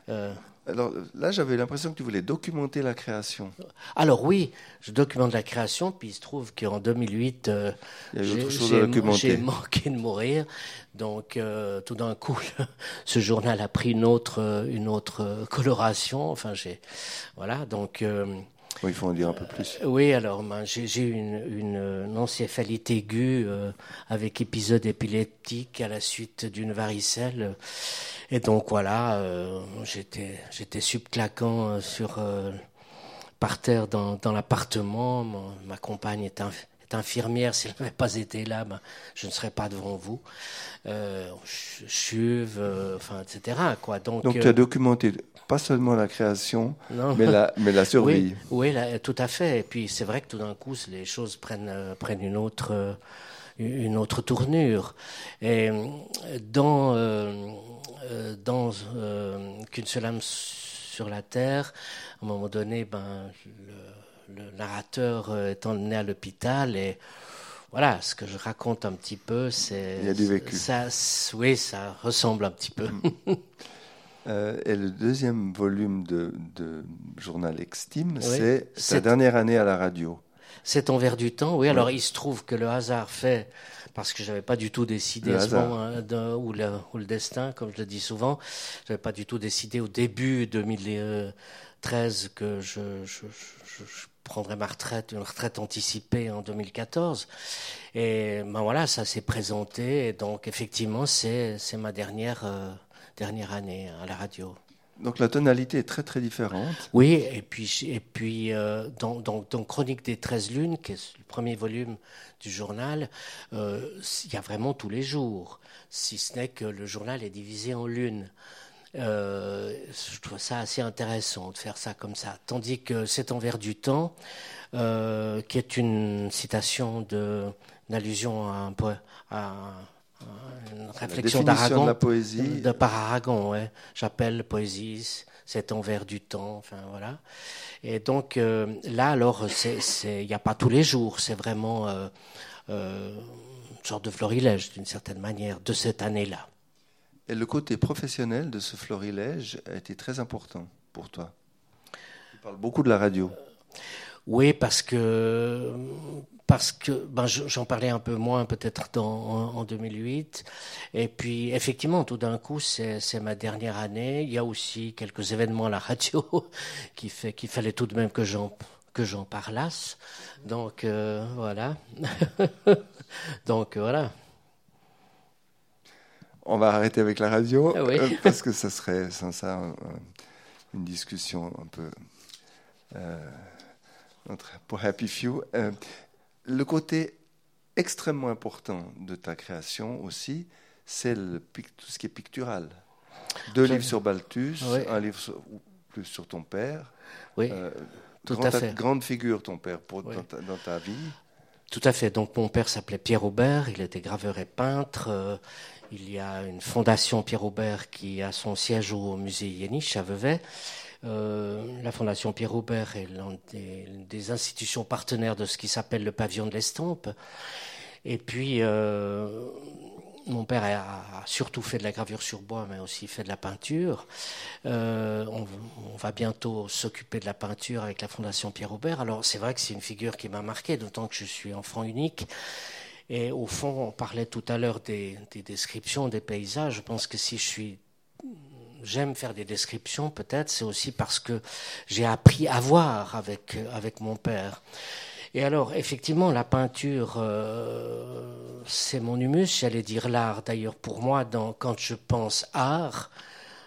Euh, alors là, j'avais l'impression que tu voulais documenter la création. Alors oui, je documente la création, puis il se trouve qu'en 2008, j'ai manqué de mourir. Donc tout d'un coup, [laughs] ce journal a pris une autre, une autre coloration. Enfin, j'ai voilà. Donc oui, il faut en dire un peu plus. Euh, oui, alors ben, j'ai eu une, une, encéphalite aiguë euh, avec épisode épileptique à la suite d'une varicelle. Et donc voilà, euh, j'étais subclaquant sur par terre dans, dans l'appartement. Ma compagne est, infirmière. Si elle n'avait pas été là, ben, je ne serais pas devant vous. Euh, chuve, enfin, etc. Quoi. Donc, donc tu as documenté pas seulement la création, mais la, mais la [laughs] survie. Oui, tout à fait. Et puis c'est vrai que tout d'un coup, les choses prennent, euh, prennent une autre, euh, une autre tournure. Et euh, dans, dans qu'une seule âme sur la terre, à un moment donné, ben, le, narrateur est emmené à l'hôpital et voilà, ce que je raconte un petit peu, c'est. Il y a du vécu. Ça, oui, ça ressemble un petit peu. [laughs] Euh, et le deuxième volume de, Journal Extime, c'est sa dernière année à la radio. C'est envers du temps, oui. Alors il se trouve que le hasard fait, parce que je n'avais pas du tout décidé à ce moment, hein, ou, le, destin, comme je le dis souvent, je n'avais pas du tout décidé au début 2013 que je, prendrais ma retraite, une retraite anticipée en 2014. Et ben voilà, ça s'est présenté. Et donc effectivement, c'est ma dernière. Euh, dernière année à la radio. Donc la tonalité est très très différente. Oui, et puis, et puis euh, dans, dans, Chronique des 13 lunes, qui est le premier volume du journal, euh, il y a vraiment tous les jours, si ce n'est que le journal est divisé en lunes. Euh, je trouve ça assez intéressant de faire ça comme ça. Tandis que C'est envers du temps, qui est une citation, de, une allusion à un, à une réflexion d'Aragon. De la poésie. De, par Aragon, ouais. J'appelle poésie cet envers du temps, enfin voilà. Et donc euh, là, alors, il n'y a pas tous les jours, c'est vraiment euh, euh, une sorte de florilège d'une certaine manière de cette année-là. Et le côté professionnel de ce florilège a été très important pour toi. Tu parles beaucoup de la radio. Oui, parce que parce que ben, j'en parlais un peu moins peut-être en, en, 2008. Et puis effectivement, tout d'un coup, c'est ma dernière année. Il y a aussi quelques événements à la radio [laughs] qui fait qu'il fallait tout de même que j'en que j'en parlasse. Donc euh, voilà. [laughs] Donc voilà. On va arrêter avec la radio ah euh, parce que ce serait sans ça une discussion un peu euh, pour Happy Few le côté extrêmement important de ta création aussi, c'est tout ce qui est pictural. Deux livres sur Balthus, un livre sur, plus sur ton père. Oui, euh, tout à fait. Grande figure, ton père, pour, dans, ta, vie. Tout à fait. Donc, mon père s'appelait Pierre Aubert, il était graveur et peintre. Euh, il y a une fondation Pierre Aubert qui a son siège au musée Yéniche à Vevey. La Fondation Pierre Aubert est l'une des, institutions partenaires de ce qui s'appelle le pavillon de l'estampe. Et puis, mon père a, surtout fait de la gravure sur bois, mais aussi fait de la peinture. Euh, on, va bientôt s'occuper de la peinture avec la Fondation Pierre Aubert. Alors c'est vrai que c'est une figure qui m'a marqué, d'autant que je suis enfant unique. Et au fond, on parlait tout à l'heure des, descriptions, des paysages. Je pense que si je suis j'aime faire des descriptions, peut-être, c'est aussi parce que j'ai appris à voir avec, avec mon père. Et alors, effectivement, la peinture, euh, c'est mon humus, j'allais dire l'art. D'ailleurs, pour moi, quand je pense art,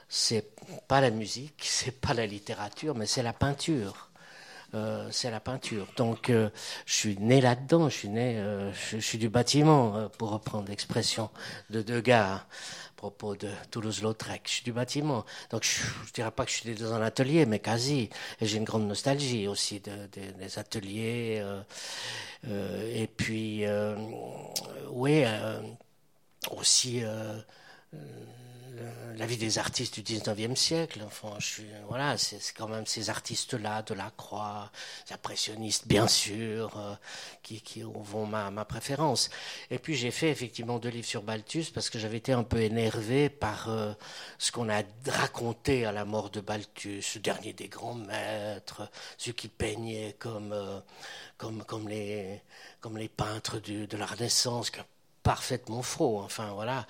c'est pas la musique, [laughs] c'est pas la littérature, mais c'est la peinture. Euh, c'est la peinture. Donc, euh, je suis né là-dedans. Je suis né, je, suis du bâtiment, pour reprendre l'expression de Degas propos de Toulouse-Lautrec. Je suis du bâtiment. Donc, je ne dirais pas que je suis dans un atelier, mais quasi. Et j'ai une grande nostalgie aussi des ateliers. Euh, euh, et puis, euh, oui, aussi la vie des artistes du 19e siècle. Enfin, je suis, voilà, c'est quand même ces artistes-là, de la Croix, les impressionnistes, bien sûr, euh, qui, vont ma, ma préférence. Et puis j'ai fait effectivement deux livres sur Balthus parce que j'avais été un peu énervé par euh, ce qu'on a raconté à la mort de Balthus, ce dernier des grands maîtres, ceux qui peignaient comme, euh, comme, comme, les, comme les peintres de la Renaissance, parfaitement faux. Enfin, voilà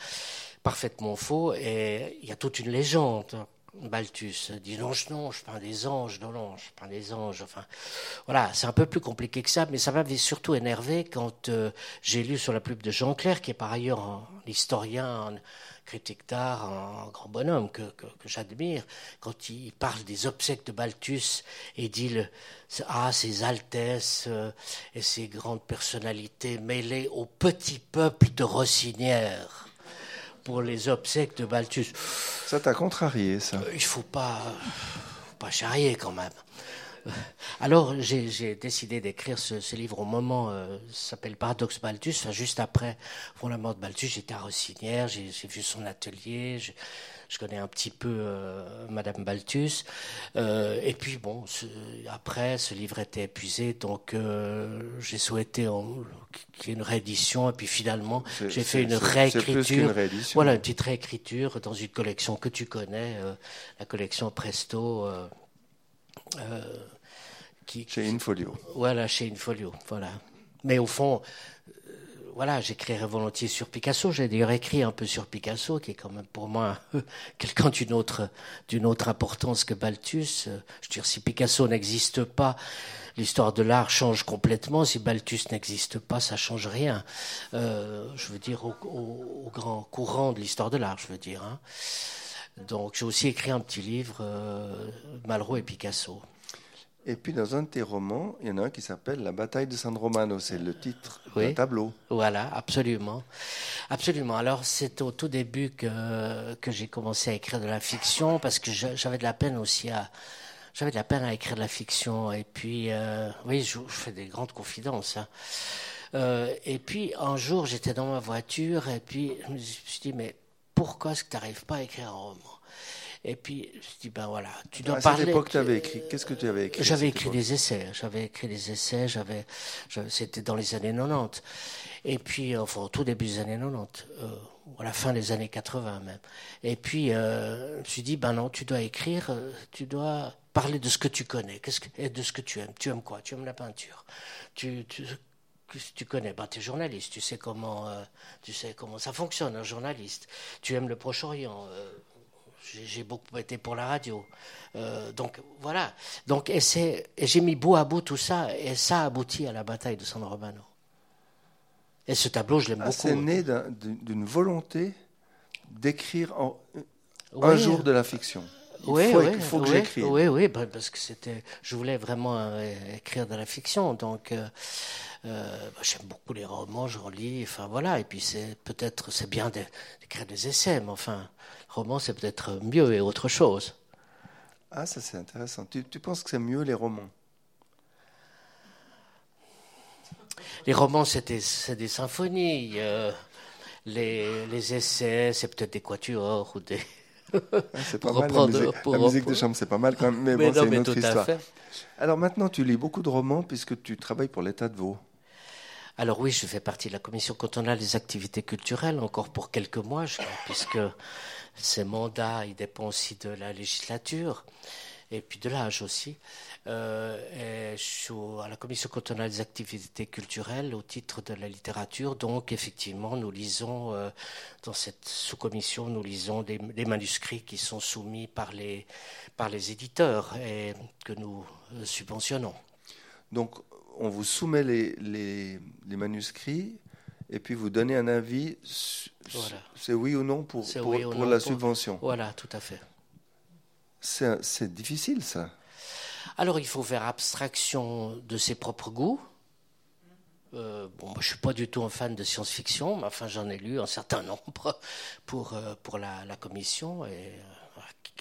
parfaitement faux. Et il y a toute une légende. Balthus dit non, non, je peins des anges, non, non, je peins des anges. Enfin, voilà, c'est un peu plus compliqué que ça, mais ça m'avait surtout énervé quand euh, j'ai lu sur la plume de Jean Clair, qui est par ailleurs un, historien, un critique d'art, un, grand bonhomme que, que, j'admire, quand il parle des obsèques de Balthus et dit le, ah, ces altesses euh, et ces grandes personnalités mêlées au petit peuple de Rossinière pour les obsèques de Balthus. Ça t'a contrarié, ça euh, Il faut pas, pas charrier quand même. Alors j'ai décidé d'écrire ce, livre au moment, euh, s'appelle Paradoxe Balthus, juste après pour la mort de Balthus, j'étais à Rossinière, j'ai vu son atelier, je connais un petit peu euh, Madame Balthus. Euh, et puis bon, après, ce livre était épuisé, donc euh, j'ai souhaité qu'il y ait une réédition. Et puis finalement, j'ai fait une réécriture. voilà, une petite réécriture dans une collection que tu connais, la collection Presto. Qui, chez Infolio. Voilà, chez Infolio, voilà. Mais au fond, voilà, j'écrirais volontiers sur Picasso. J'ai d'ailleurs écrit un peu sur Picasso, qui est quand même pour moi [laughs] quelqu'un d'une autre, d'une autre importance que Balthus. Je veux dire, si Picasso n'existe pas, l'histoire de l'art change complètement. Si Balthus n'existe pas, ça change rien. Euh, je veux dire, au, grand courant de l'histoire de l'art, je veux dire. Hein. Donc, j'ai aussi écrit un petit livre, euh, Malraux et Picasso. Et puis dans un de tes romans, il y en a un qui s'appelle La bataille de San Romano, c'est le titre du tableau. Voilà, absolument. Absolument. Alors c'est au tout début que, que j'ai commencé à écrire de la fiction parce que j'avais de la peine aussi à j'avais de la peine à écrire de la fiction et puis euh, oui, je, fais des grandes confidences. Hein. Euh, et puis un jour, j'étais dans ma voiture et puis je me suis dit mais pourquoi est-ce que tu n'arrives pas à écrire un roman? Et puis, je dis, ben voilà, tu dois à parler. À cette époque, tu avais écrit. Qu'est-ce que tu avais écrit J'avais écrit des essais. J'avais écrit des essais. J'avais, c'était dans les années 90. Et puis, enfin, au tout début des années 90, euh, à la fin des années 80 même. Et puis, euh, je me suis dit, ben non, tu dois écrire, euh, tu dois parler de ce que tu connais, qu'est-ce que, et de ce que tu aimes. Tu aimes quoi? Tu aimes la peinture. Tu, tu, tu connais, ben, tu es journaliste, tu sais comment, euh, tu sais comment ça fonctionne un journaliste. Tu aimes le Proche-Orient, j'ai beaucoup été pour la radio. Euh, donc voilà. Donc et j'ai mis bout à bout tout ça et ça aboutit à la bataille de San Romano. Et ce tableau, je l'aime ah, beaucoup. C'est né d'une volonté d'écrire un jour de la fiction. Il oui, faut, oui, faut que oui, j'écrive. Oui, oui, bah, parce que c'était, je voulais vraiment euh, écrire de la fiction. Donc, euh, j'aime beaucoup les romans, je relis. Enfin voilà. Et puis c'est peut-être, c'est bien d'écrire des essais, mais enfin, roman, c'est peut-être mieux et autre chose. Ah, ça c'est intéressant. Tu, penses que c'est mieux les romans? Les romans, c'est des, symphonies. Euh, les, essais, c'est peut-être des quatuors ou des. c'est pas [laughs] mal. La musique, la musique de chambre, c'est pas mal quand même, mais, bon, c'est une autre histoire. Alors maintenant, tu lis beaucoup de romans puisque tu travailles pour l'État de Vaud. Alors oui, je fais partie de la commission cantonale des activités culturelles, encore pour quelques mois, puisque ces mandats, ils dépendent aussi de la législature et puis de l'âge aussi. Euh, je suis à la commission cantonale des activités culturelles au titre de la littérature. Donc, effectivement, nous lisons, euh, dans cette sous-commission, nous lisons des, manuscrits qui sont soumis par les, par les éditeurs et que nous euh, subventionnons. Donc, on vous soumet les, les, manuscrits et puis vous donnez un avis. C'est oui ou non pour, pour, la subvention. Voilà, tout à fait. C'est difficile ça. Alors il faut faire abstraction de ses propres goûts. Euh, bon, moi, je suis pas du tout un fan de science-fiction, mais enfin j'en ai lu un certain [laughs] nombre pour, euh, pour la, la, commission et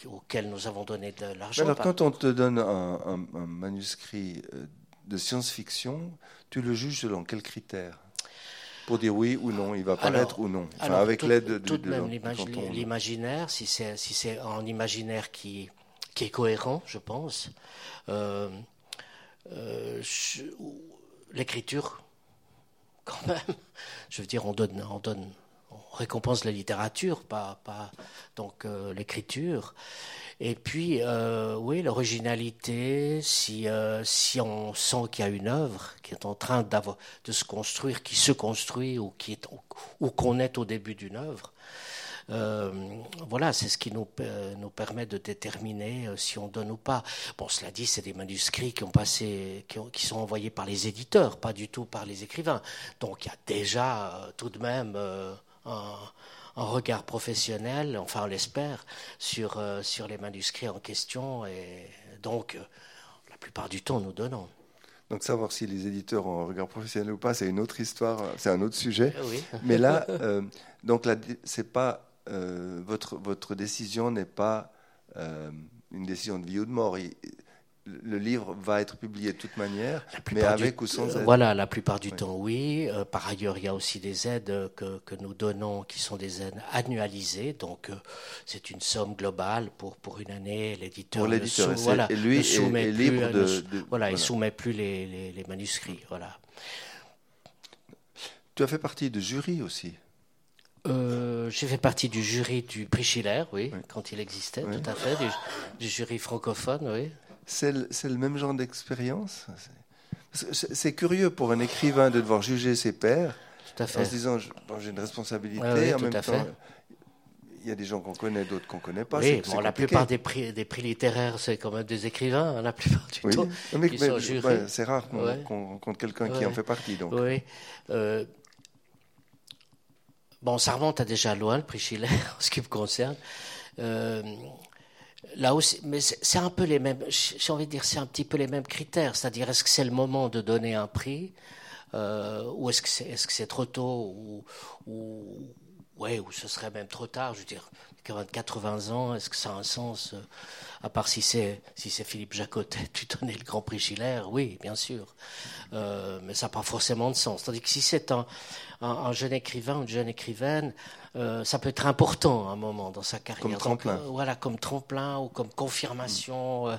euh, auquel nous avons donné de l'argent. Alors quand on te donne un, un manuscrit de science-fiction, tu le juges selon quels critères? Pour dire oui ou non, il va paraître ou non, avec l'aide de, tout de, même l'imaginaire, si c'est si c'est un imaginaire qui qui est cohérent, je pense. Euh, euh, l'écriture, quand même. Je veux dire, on donne, on donne, on récompense la littérature, pas, pas donc euh, l'écriture. Et puis, oui, l'originalité, si, si on sent qu'il y a une œuvre qui est en train de se construire, qui se construit ou qui est, ou qu'on est au début d'une œuvre, euh, voilà, c'est ce qui nous, euh, nous permet de déterminer euh, si on donne ou pas. Bon, cela dit, c'est des manuscrits qui ont passé, qui, sont envoyés par les éditeurs, pas du tout par les écrivains. Donc il y a déjà tout de même un, regard professionnel, enfin on l'espère, sur, sur les manuscrits en question. Et donc, la plupart du temps, nous donnons. Donc savoir si les éditeurs ont un regard professionnel ou pas, c'est une autre histoire, c'est un autre sujet. [laughs] Mais là, donc là, c'est pas euh, votre, votre décision n'est pas euh, une décision de vie ou de mort. Le livre va être publié de toute manière, mais avec ou sans aide. Voilà, la plupart du temps, oui. Euh, par ailleurs, il y a aussi des aides que, que, nous donnons qui sont des aides annualisées. Donc, c'est une somme globale pour, pour une année. L'éditeur ne voilà, lui soumet est, libre plus, de, de, voilà, il soumet plus les, les, les manuscrits. Voilà. Tu as fait partie de jury aussi euh, j'ai fait partie du jury du prix Schiller, oui, quand il existait, tout à fait, du, jury francophone, oui. C'est le, même genre d'expérience C'est curieux pour un écrivain de devoir juger ses pairs, en se disant j'ai une responsabilité, en même temps il y a des gens qu'on connaît, d'autres qu'on ne connaît pas. Oui, bon, la plupart des prix, des prix littéraires, c'est quand même des écrivains, hein, la plupart du temps. Mais, c'est rare qu'on rencontre quelqu'un qui en fait partie. Donc. Oui. Euh, Bon, ça remonte à déjà loin, le prix Schiller, [laughs] en ce qui me concerne. Euh, là aussi, mais c'est un peu les mêmes, j'ai envie de dire, c'est un petit peu les mêmes critères. C'est-à-dire, est-ce que c'est le moment de donner un prix euh, ou est-ce que c'est est -ce c'est trop tôt ou, ou, ouais, ou ce serait même trop tard? Je veux dire, 80 ans, est-ce que ça a un sens euh, À part si c'est si c'est Philippe Jacotet, [laughs] tu donnais le Grand Prix Schiller, oui, bien sûr. Euh, mais ça n'a pas forcément de sens. Tandis que si c'est un, un, jeune écrivain, une jeune écrivaine, euh, ça peut être important à un moment dans sa carrière. Comme tremplin. Euh, voilà, comme tremplin ou comme confirmation. Euh,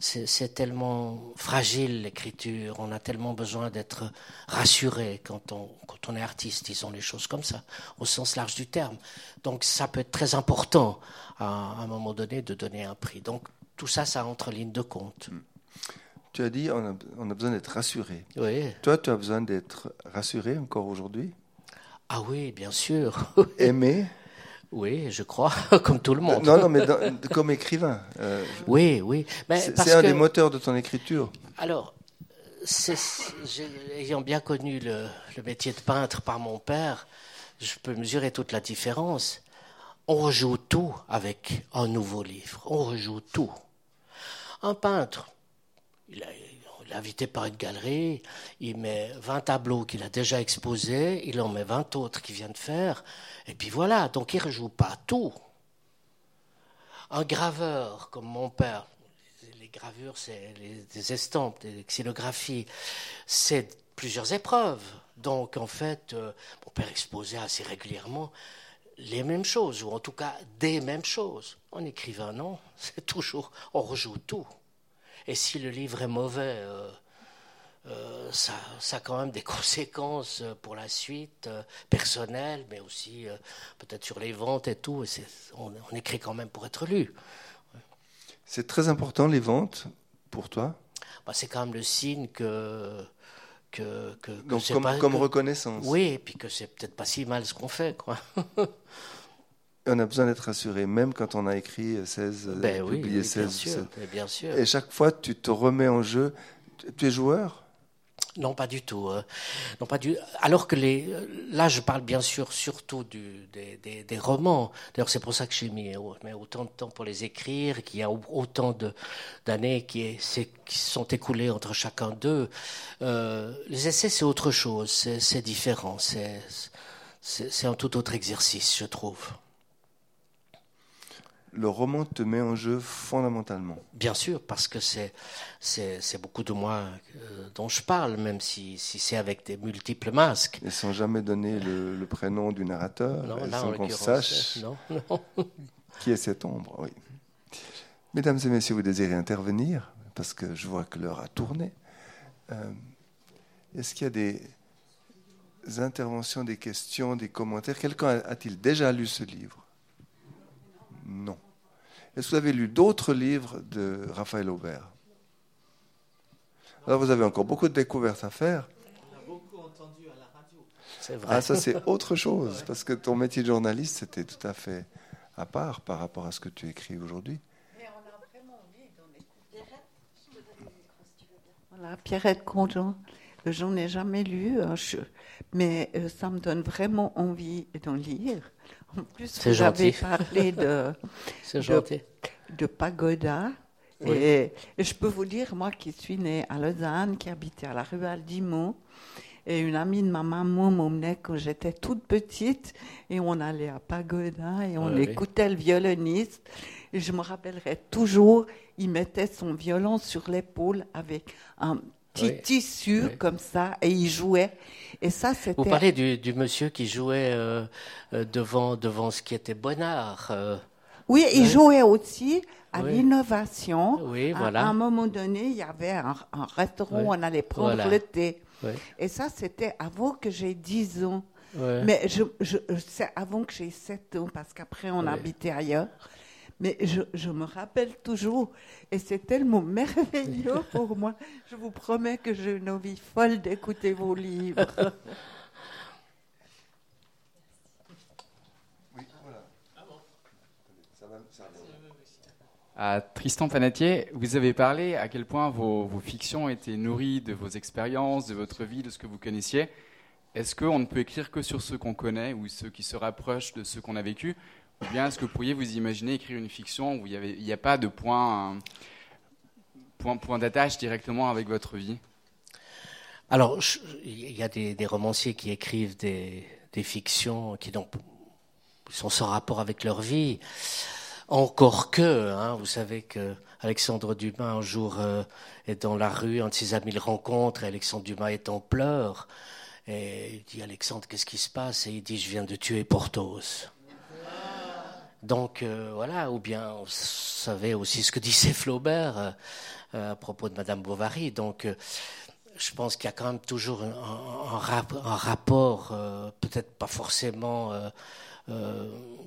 c'est tellement fragile l'écriture. On a tellement besoin d'être rassuré quand on, quand on est artiste, disons les choses comme ça, au sens large du terme. Donc ça peut être très important à, un moment donné de donner un prix. Donc tout ça, ça entre en ligne de compte. Hmm. Tu as dit on a, on a besoin d'être rassuré. Oui. Toi, tu as besoin d'être rassuré encore aujourd'hui? Ah oui, bien sûr. [laughs] Aimer Oui, je crois, [laughs] comme tout le monde. Non, non, mais comme écrivain. Euh, oui, oui. C'est un des moteurs de ton écriture. Alors, ayant bien connu le, métier de peintre par mon père, je peux mesurer toute la différence. On rejoue tout avec un nouveau livre. On rejoue tout. Un peintre, il a, invité par une galerie, il met 20 tableaux qu'il a déjà exposés, il en met 20 autres qu'il vient de faire, et puis voilà, donc il ne rejoue pas tout. Un graveur comme mon père, les gravures, c'est des estampes, des xylographies, c'est plusieurs épreuves. Donc en fait, euh, mon père exposait assez régulièrement. les mêmes choses, ou en tout cas des mêmes choses. En écrivain, non, [laughs] c'est toujours, on rejoue tout. Et si le livre est mauvais, euh, euh, ça, ça, a quand même des [laughs] conséquences pour la suite, euh, personnelles, mais aussi peut-être sur les ventes et tout. Et on, on, écrit quand même pour être lu. C'est très important, les ventes, pour toi? Bah, C'est quand même le signe que que, que, Donc, comme, reconnaissance. Oui, et puis que c'est peut-être pas si mal ce qu'on fait, quoi. [laughs] on a besoin d'être rassuré, même quand on a écrit 16, ben publié 16. Bien sûr, bien sûr. Et chaque fois, tu te remets en jeu. Tu es joueur? Non, pas du tout. Hein. Non, pas du. Alors que les, là, je parle bien sûr surtout du, des, des, des, romans. D'ailleurs, c'est pour ça que j'ai mis autant de temps pour les écrire, qu'il y a autant d'années qui, qui, sont écoulées entre chacun d'eux. Euh, les essais, c'est autre chose. C'est différent. C'est un tout autre exercice, je trouve le roman te met en jeu fondamentalement. Bien sûr, parce que c'est, c'est, beaucoup de moi euh, dont je parle, même si, si c'est avec des multiples masques. Et sans jamais donner le, prénom du narrateur, sans qu'on sache [laughs] qui est cette ombre. Oui. Mesdames et messieurs, vous désirez intervenir, parce que je vois que l'heure a tourné. Euh, est-ce qu'il y a des interventions, des questions, des commentaires? Quelqu'un a-t-il déjà lu ce livre? Est-ce que vous avez lu d'autres livres de Raphaël Aubert? Alors vous avez encore beaucoup de découvertes à faire. On a beaucoup entendu à la radio. C'est vrai. Ah, ça c'est autre chose, parce que ton métier de journaliste, c'était tout à fait à part par rapport à ce que tu écris aujourd'hui. Mais on a vraiment envie d'en écouter. Voilà, Pierrette Conjon. J'en ai jamais lu, hein, mais euh, ça me donne vraiment envie d'en lire. En plus, vous avez parlé de, [laughs] de, de, pagoda. Et, je peux vous dire, moi qui suis née à Lausanne, qui habitais à la rue Aldimo, et une amie de ma maman m'emmenait quand j'étais toute petite, et on allait à Pagoda et on écoutait le violoniste. Et je me rappellerai toujours, il mettait son violon sur l'épaule avec un petit tissu comme ça et il jouait. Et ça, c'était. Vous parlez du, du, monsieur qui jouait euh, euh, devant, devant ce qui était Bonnard. Euh. Oui, il jouait aussi à l'innovation. Oui, voilà. À, un moment donné, il y avait un, restaurant où on allait prendre le thé. Et ça, c'était avant que j'ai 10 ans. Mais je, je c'est avant que j'ai 7 ans, parce qu'après, on habitait ailleurs. Mais je, je, me rappelle toujours, et c'est tellement merveilleux [laughs] pour moi. Je vous promets que j'ai une envie folle d'écouter vos livres. [laughs] À Tristan Panatier, vous avez parlé à quel point vos, vos, fictions étaient nourries de vos expériences, de votre vie, de ce que vous connaissiez. Est-ce qu'on ne peut écrire que sur ceux qu'on connaît ou ceux qui se rapprochent de ceux qu'on a vécu? Bien est-ce que vous pourriez vous imaginer écrire une fiction où il n'y a pas de point, point, point d'attache directement avec votre vie? Alors, il y a des, romanciers qui écrivent des, fictions qui sont sans rapport avec leur vie. Encore que, hein, vous savez que Alexandre Dumas un jour euh, est dans la rue, un de ses amis le rencontre, et Alexandre Dumas est en pleurs. Et il dit Alexandre, qu'est-ce qui se passe? Et il dit Je viens de tuer Porthos. Donc euh, voilà, ou bien vous savez aussi ce que disait Flaubert euh, à propos de Madame Bovary. Donc euh, je pense qu'il y a quand même toujours un, un, rapport, peut-être pas forcément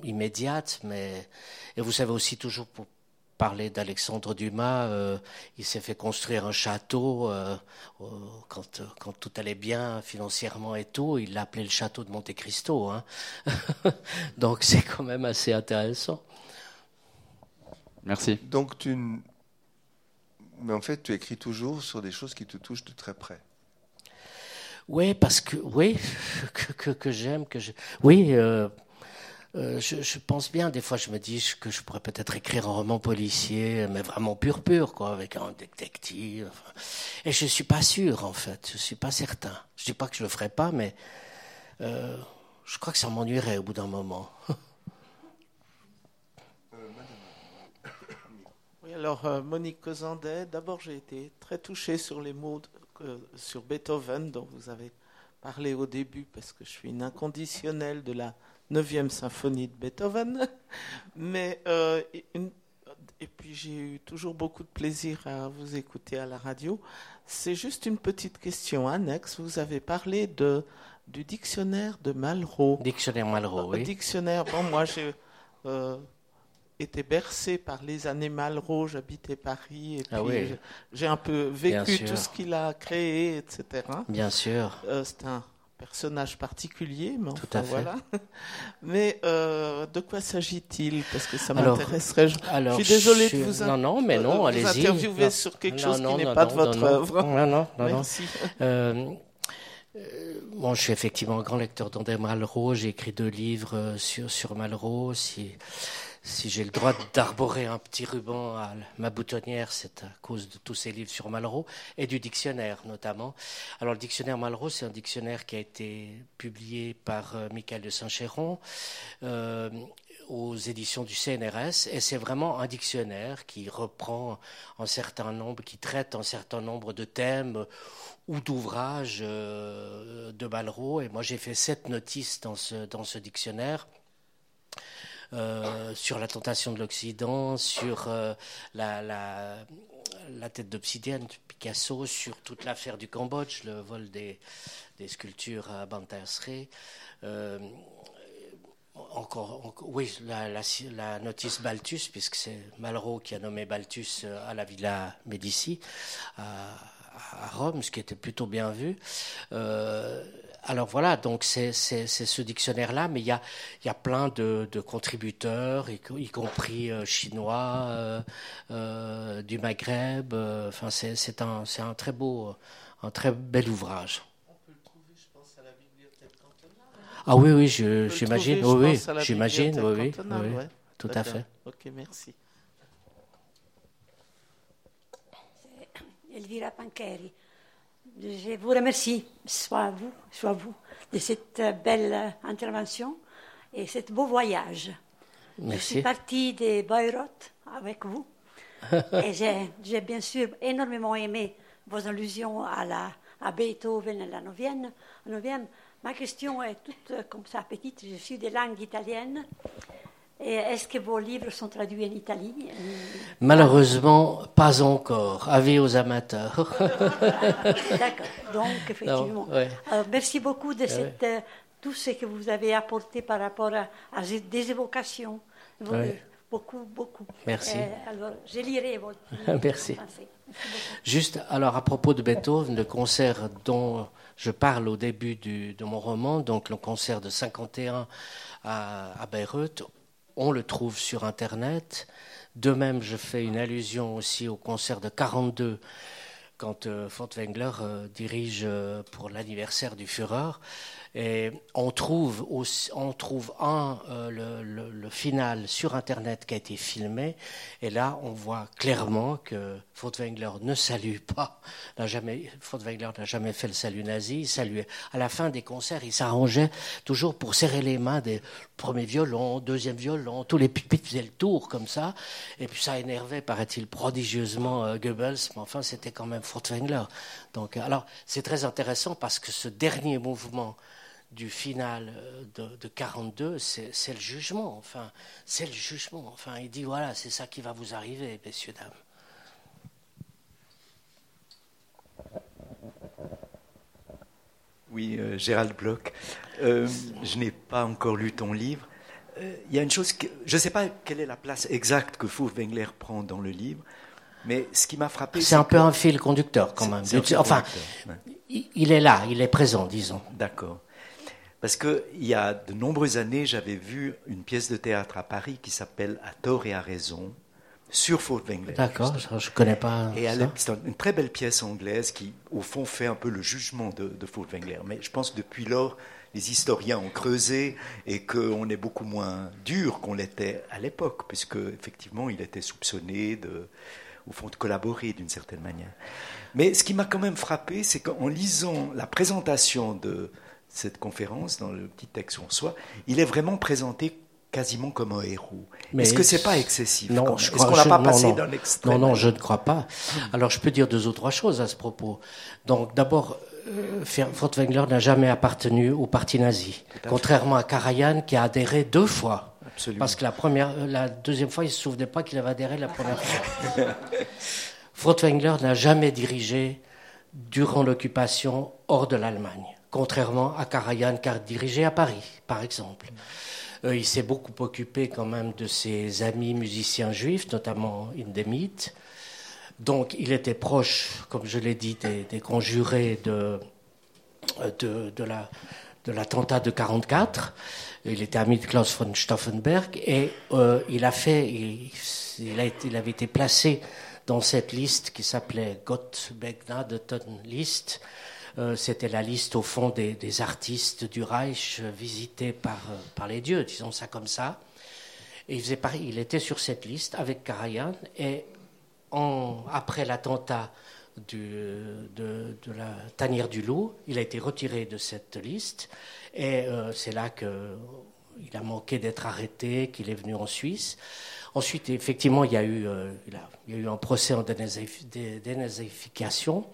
immédiat, mais et vous savez aussi toujours pour parler d'Alexandre Dumas, euh, il s'est fait construire un château euh, quand, quand, tout allait bien financièrement et tout. Il l'a appelé le château de Monte Cristo. Hein. [laughs] Donc c'est quand même assez intéressant. Merci. Donc tu, mais en fait, tu écris toujours sur des choses qui te touchent de très près. Oui, parce que oui, [laughs] que, que, que j'aime, que je, oui. Euh, euh, je, pense bien, des fois je me dis que je pourrais peut-être écrire un roman policier, mais vraiment pur pur, quoi, avec un détective. Et je suis pas sûr, en fait, je suis pas certain. Je dis pas que je le ferai pas, mais euh, je crois que ça m'ennuierait au bout d'un moment. [laughs] oui, alors euh, Monique Cosandet, d'abord j'ai été très touchée sur les mots sur Beethoven dont vous avez parlé au début, parce que je suis une inconditionnelle de la 9e symphonie de Beethoven. [laughs] Mais, euh, et puis j'ai eu toujours beaucoup de plaisir à vous écouter à la radio. C'est juste une petite question annexe. Vous avez parlé de, du dictionnaire de Malraux. Dictionnaire Malraux, oui. Dictionnaire, bon, moi j'ai été bercé par les années Malraux, j'habitais Paris, et ah puis j'ai un peu vécu tout ce qu'il a créé, etc. Bien sûr. Euh, c'est un personnage particulier, mais enfin, tout à fait. voilà. [laughs] Mais euh, de quoi s'agit-il? Parce que ça m'intéresserait. Je, je, suis désolé de vous, non, non, mais non, allez-y. interviewer sur quelque chose qui n'est pas de votre œuvre. Non, non, non, Merci. Euh, bon, je suis effectivement un grand lecteur d'André Malraux. J'ai écrit deux livres sur, sur Malraux. Si, si j'ai le droit d'arborer un petit ruban à ma boutonnière, c'est à cause de tous ces livres sur Malraux et du dictionnaire notamment. Alors le dictionnaire Malraux, c'est un dictionnaire qui a été publié par euh, Michael de Saint-Chéron euh, aux éditions du CNRS et c'est vraiment un dictionnaire qui reprend un certain nombre, qui traite un certain nombre de thèmes ou d'ouvrages euh, de Malraux. Et moi j'ai fait sept notices dans ce, dans ce dictionnaire sur la tentation de l'Occident, sur euh, la, tête d'obsidienne de Picasso, sur toute l'affaire du Cambodge, le vol des, sculptures à Bantersrey. Euh, encore, oui, la, notice Balthus, puisque c'est Malraux qui a nommé Balthus à la Villa Médici, à, Rome, ce qui était plutôt bien vu. Euh, alors voilà, donc c'est ce dictionnaire-là, mais il y a, y a plein de, contributeurs, y, compris euh, chinois, euh, euh, du Maghreb. Enfin, c'est un, un très beau, un très bel ouvrage. On peut le trouver, je pense, à la bibliothèque cantonale. Ah oui, oui, j'imagine, oui, oui, j'imagine, oui, oui, tout à fait. Ok, merci. Elvira Pancheri. Je vous remercie, soit vous, soit vous, de cette belle intervention et ce beau voyage. Merci. Je suis partie de Bayreuth avec vous [laughs] et j'ai bien sûr énormément aimé vos allusions à, la, à Beethoven et la neuvième. Ma question est toute comme ça petite. Je suis de langue italienne est-ce que vos livres sont traduits en Italie Malheureusement, pas encore. Avis aux amateurs. [laughs] D'accord. Donc, effectivement. Euh, merci beaucoup de cette, euh, tout ce que vous avez apporté par rapport à, des évocations. Beaucoup, beaucoup. Merci. Euh, alors, je lirai votre [laughs] Merci. [laughs] Juste, alors, à propos de Beethoven, le concert dont je parle au début de mon roman, donc le concert de 51 à, à Bayreuth, on le trouve sur Internet. De même, je fais une allusion aussi au concert de 42 quand euh, Furtwängler euh, dirige euh, pour l'anniversaire du Führer. Et on trouve, on trouve un, euh, le, final sur Internet qui a été filmé, et là on voit clairement que Furtwängler ne salue pas, Furtwängler n'a jamais fait le salut nazi, il saluait. À la fin des concerts, il s'arrangeait toujours pour serrer les mains des premiers violons, deuxième violon, tous les pupitres faisaient le tour comme ça, et puis ça énervait, paraît-il, prodigieusement euh, Goebbels, mais enfin c'était quand même Furtwängler. Donc, alors c'est très intéressant parce que ce dernier mouvement du final euh, de, de 42, c'est le jugement. Enfin, c'est le jugement. Enfin, il dit voilà, c'est ça qui va vous arriver, messieurs dames. Oui, euh, Gérald Bloch. Euh, je n'ai pas encore lu ton livre. Il y a une chose je ne sais pas quelle est la place exacte que Furtwängler prend dans le livre, mais ce qui m'a frappé, c'est un peu un fil conducteur quand même. Enfin, il est là, il est présent, disons. D'accord. Parce qu'il y a de nombreuses années, j'avais vu une pièce de théâtre à Paris qui s'appelle À tort et à raison, sur Furtwängler. D'accord, je ne connais pas. Et c'est une très belle pièce anglaise qui, au fond, fait un peu le jugement de, de Furtwängler. Mais je pense que depuis lors, les historiens ont creusé et qu'on est beaucoup moins dur qu'on l'était à l'époque, puisque effectivement, il était soupçonné de, au fond, de collaborer d'une certaine manière. Mais ce qui m'a quand même frappé, c'est qu'en lisant la présentation de cette conférence, dans le petit texte en soi, il est vraiment présenté quasiment comme un héros. Est-ce que c'est pas excessif Non, je crois. Est-ce qu'on n'a pas passé d'un Non, non, je ne crois pas. Alors, je peux dire deux ou trois choses à ce propos. Donc, d'abord, euh, Furtwängler n'a jamais appartenu au parti nazi, contrairement à Karajan qui a adhéré deux fois. Parce que la, première, euh, la deuxième fois, il ne se souvenait pas qu'il avait adhéré la première fois. [laughs] Furtwängler n'a jamais dirigé durant l'occupation hors de l'Allemagne, contrairement à Karajan qui a dirigé à Paris, par exemple. Euh, il s'est beaucoup occupé quand même de ses amis musiciens juifs, notamment Indemit. Donc il était proche, comme je l'ai dit, des, conjurés de, de, de de l'attentat de 44. Il était ami de Klaus von Stauffenberg et euh, il a fait, il, avait été placé dans cette liste qui s'appelait Gott List. Euh, C'était la liste au fond des, artistes du Reich visités par, par les dieux, disons ça comme ça. Il, était sur cette liste avec Karajan et après l'attentat de, de, la tanière du loup, il a été retiré de cette liste et euh, c'est là qu'il a manqué d'être arrêté, qu'il est venu en Suisse. Ensuite, effectivement, il y a eu, euh, un procès en dénazification.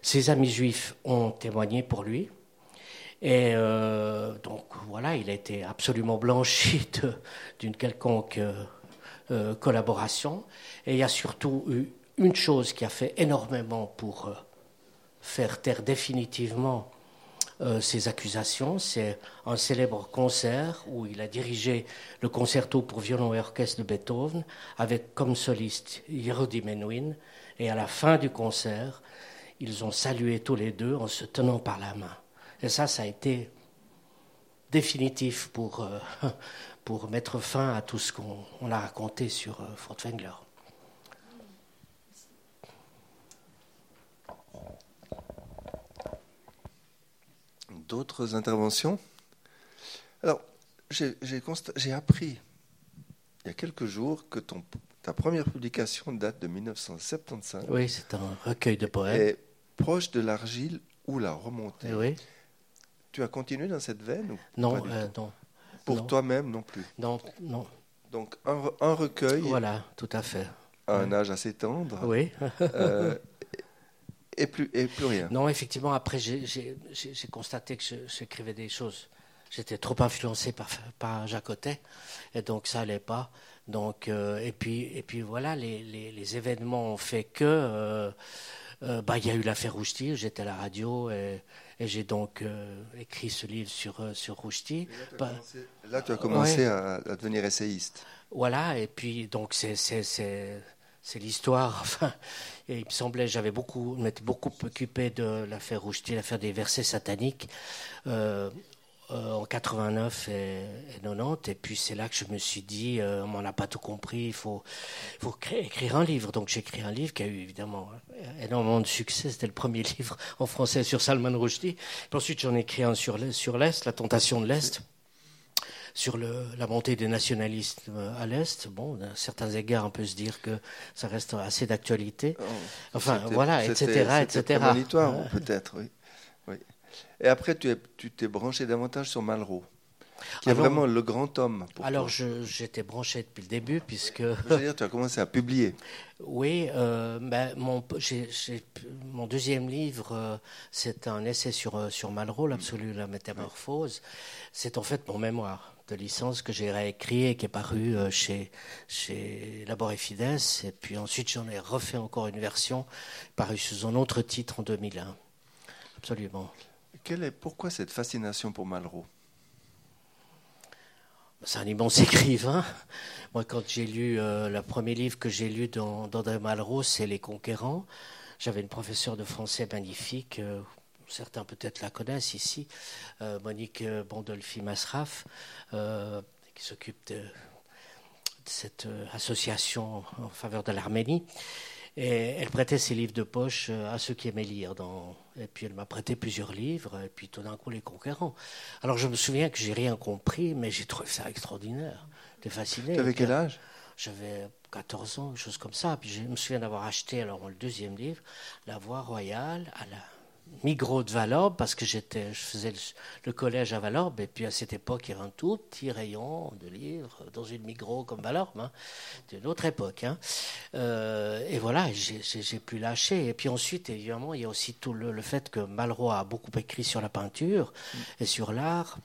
Ses amis juifs ont témoigné pour lui. Et euh, donc voilà, il a été absolument blanchi [laughs] d'une quelconque collaboration. Et il y a surtout eu une chose qui a fait énormément pour euh, faire taire définitivement euh, ces accusations, c'est un célèbre concert où il a dirigé le concerto pour violon et orchestre de Beethoven avec comme soliste Yehudi Menuhin. Et à la fin du concert, ils ont salué tous les deux en se tenant par la main. Et ça, ça a été définitif pour, euh, [laughs] pour mettre fin à tout ce qu'on a raconté sur Furtwängler. D'autres interventions Alors, j'ai appris il y a quelques jours que ton, ta première publication date de 1975. Oui, c'est un recueil de poèmes. Et proche de l'argile ou la remontée. Oui. Tu as continué dans cette veine ou Non, euh, non. Pour toi-même non plus Non, non. Donc un, un, recueil. Voilà, tout à fait. À un âge assez tendre. Oui. euh, [laughs] et plus, et plus rien. Non, effectivement, après, j'ai constaté que j'écrivais des choses. J'étais trop influencé par, par Jacotet, et donc ça n'allait pas. Donc, euh, et, puis, et puis voilà, les, les, événements ont fait que. Euh, euh, bah, il y a eu l'affaire Rouchti, j'étais à la radio et, et j'ai donc écrit ce livre sur, sur Rouchti. Là, tu as commencé, à, à, devenir essayiste. Voilà, et puis donc c'est c'est l'histoire. [laughs] Enfin, et il me semblait, j'avais beaucoup, m'étais beaucoup occupé de l'affaire Rouchety, l'affaire des versets sataniques euh, euh, en 89 et, 90. Et puis c'est là que je me suis dit, euh, on m'en a pas tout compris, il faut, faut écrire un livre. Donc j'ai écrit un livre qui a eu évidemment énormément de succès. C'était le premier [laughs] livre en français sur Salman Rushdie. Puis ensuite j'en ai écrit un sur l'Est, La tentation de l'Est sur le, la montée des nationalistes euh, à l'Est, bon, à certains égards, on peut se dire que ça reste assez d'actualité. Oh, enfin, voilà, etc., etc. Monitoire, peut-être, oui. oui. Et après, tu t'es branché davantage sur Malraux qui est vraiment le grand homme. Pour alors, j'étais branché depuis le début, puisque. Je veux dire, tu as commencé à publier. [laughs] Oui, euh, ben, mon, mon deuxième livre, euh, c'est un essai sur, sur Malraux, l'absolu, la métamorphose. C'est en fait mon mémoire de licence que j'ai réécrit et qui est paru euh, chez, chez Labor et Fides. Et puis ensuite, j'en ai refait encore une version parue sous un autre titre en 2001. Absolument. Quelle est, pourquoi cette fascination pour Malraux? C'est un immense [laughs] écrivain. Moi, quand j'ai lu euh, le premier livre que j'ai lu d'André Malraux, c'est Les Conquérants. J'avais une professeure de français magnifique, euh, certains peut-être la connaissent ici, euh, Monique Bondolfi-Masraf, euh, qui s'occupe de, cette euh, association en faveur de l'Arménie. Et elle prêtait ses livres de poche à ceux qui aimaient lire. Dans... Et puis elle m'a prêté plusieurs livres, et puis tout d'un coup les conquérants. Alors je me souviens que j'ai rien compris, mais j'ai trouvé ça extraordinaire. J'étais fasciné. Tu avais quel âge? J'avais 14 ans, quelque chose comme ça. Puis je me souviens d'avoir acheté alors le deuxième livre, La Voix royale à la Migros de Valorbe parce que j'étais, je faisais le, collège à Valorbe et puis à cette époque il y avait un tout petit rayon de livres dans une Migros comme Valorbe, hein, d'une autre époque. Hein. Euh, et voilà, j'ai pu lâcher. Et puis ensuite évidemment il y a aussi tout le, fait que Malraux a beaucoup écrit sur la peinture et sur l'art.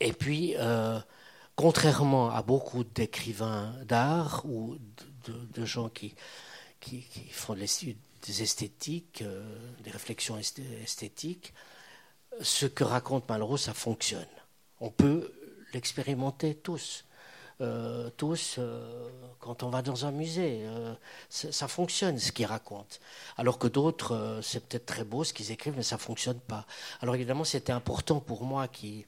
Et puis euh, contrairement à beaucoup d'écrivains d'art ou de, gens qui, qui, qui font des des esthétiques, euh, des réflexions esthétiques, ce que raconte Malraux, ça fonctionne. On peut l'expérimenter tous. Euh, tous, euh, quand on va dans un musée, ça fonctionne ce qu'ils racontent. Alors que d'autres, c'est peut-être très beau ce qu'ils écrivent, mais ça fonctionne pas. Alors évidemment, c'était important pour moi qui,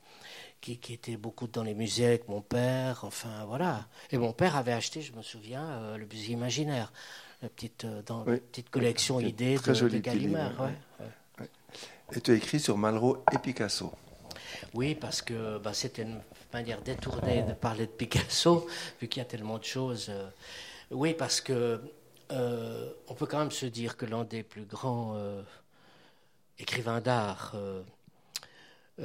qui, qui, était beaucoup dans les musées avec mon père, enfin voilà. Et mon père avait acheté, je me souviens, le musée imaginaire la petite, euh, dans petite collection idées de, de Gallimard. Et tu as écrit sur Malraux et Picasso. Oui, parce que bah, c'était une manière détournée de parler de Picasso, vu qu'il y a tellement de choses. Euh. Oui, parce que euh, on peut quand même se dire que l'un des plus grands écrivains d'art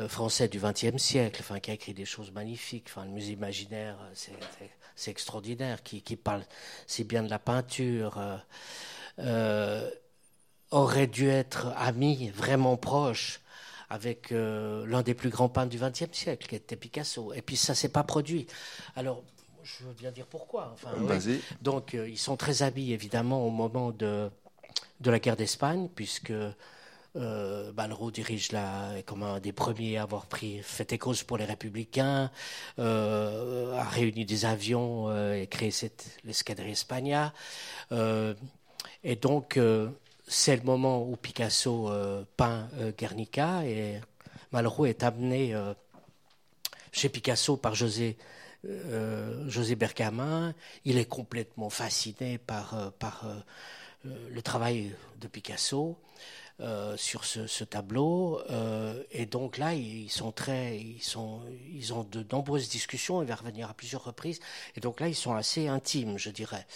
français du XXe siècle, enfin, qui a écrit des choses magnifiques, enfin, le musée imaginaire, c'est c'est extraordinaire, qui, parle si bien de la peinture, euh, euh, aurait dû être ami, vraiment proche, avec euh, l'un des plus grands peintres du XXe siècle, qui était Picasso. Et puis ça s'est pas produit. Alors, je veux bien dire pourquoi. Enfin, Donc, ils sont très amis, évidemment, au moment de, de la guerre d'Espagne, puisque euh, dirige la, comme un des premiers à avoir pris fait et cause pour les républicains, euh, a réuni des avions euh, et créé l'escadrille Espagna. Euh, et donc, c'est le moment où Picasso peint Guernica et Malraux est amené chez Picasso par José José Bergamin. Il est complètement fasciné par, par le travail de Picasso. Euh, sur ce, tableau. Euh, et donc là, ils sont très, ils sont, ils ont de nombreuses discussions. Il va revenir à plusieurs reprises. Et donc là, ils sont assez intimes, je dirais.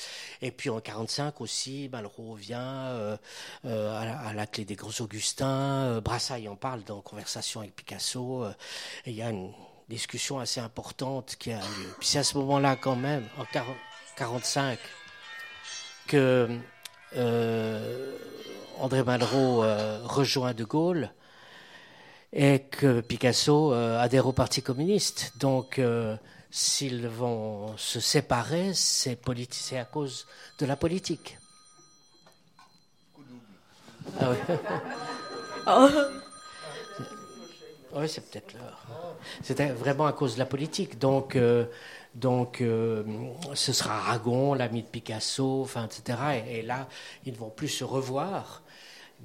Et puis en 45 aussi, Malraux vient euh, à, la, clé des Gros Augustins. Brassailles en parle dans Conversation avec Picasso. et il y a une discussion assez importante qui a lieu. Puis c'est à ce moment-là quand même, en 45, que André Malraux euh, rejoint De Gaulle et que Picasso euh, adhère au Parti communiste. Donc, euh, s'ils vont se séparer, c'est à cause de la politique. Ah oui. [laughs] Oh. oui, c'est peut-être l'heure. C'était vraiment à cause de la politique. Donc, donc, euh, ce sera Aragon, l'ami de Picasso, enfin, etc. Et, là, ils ne vont plus se revoir.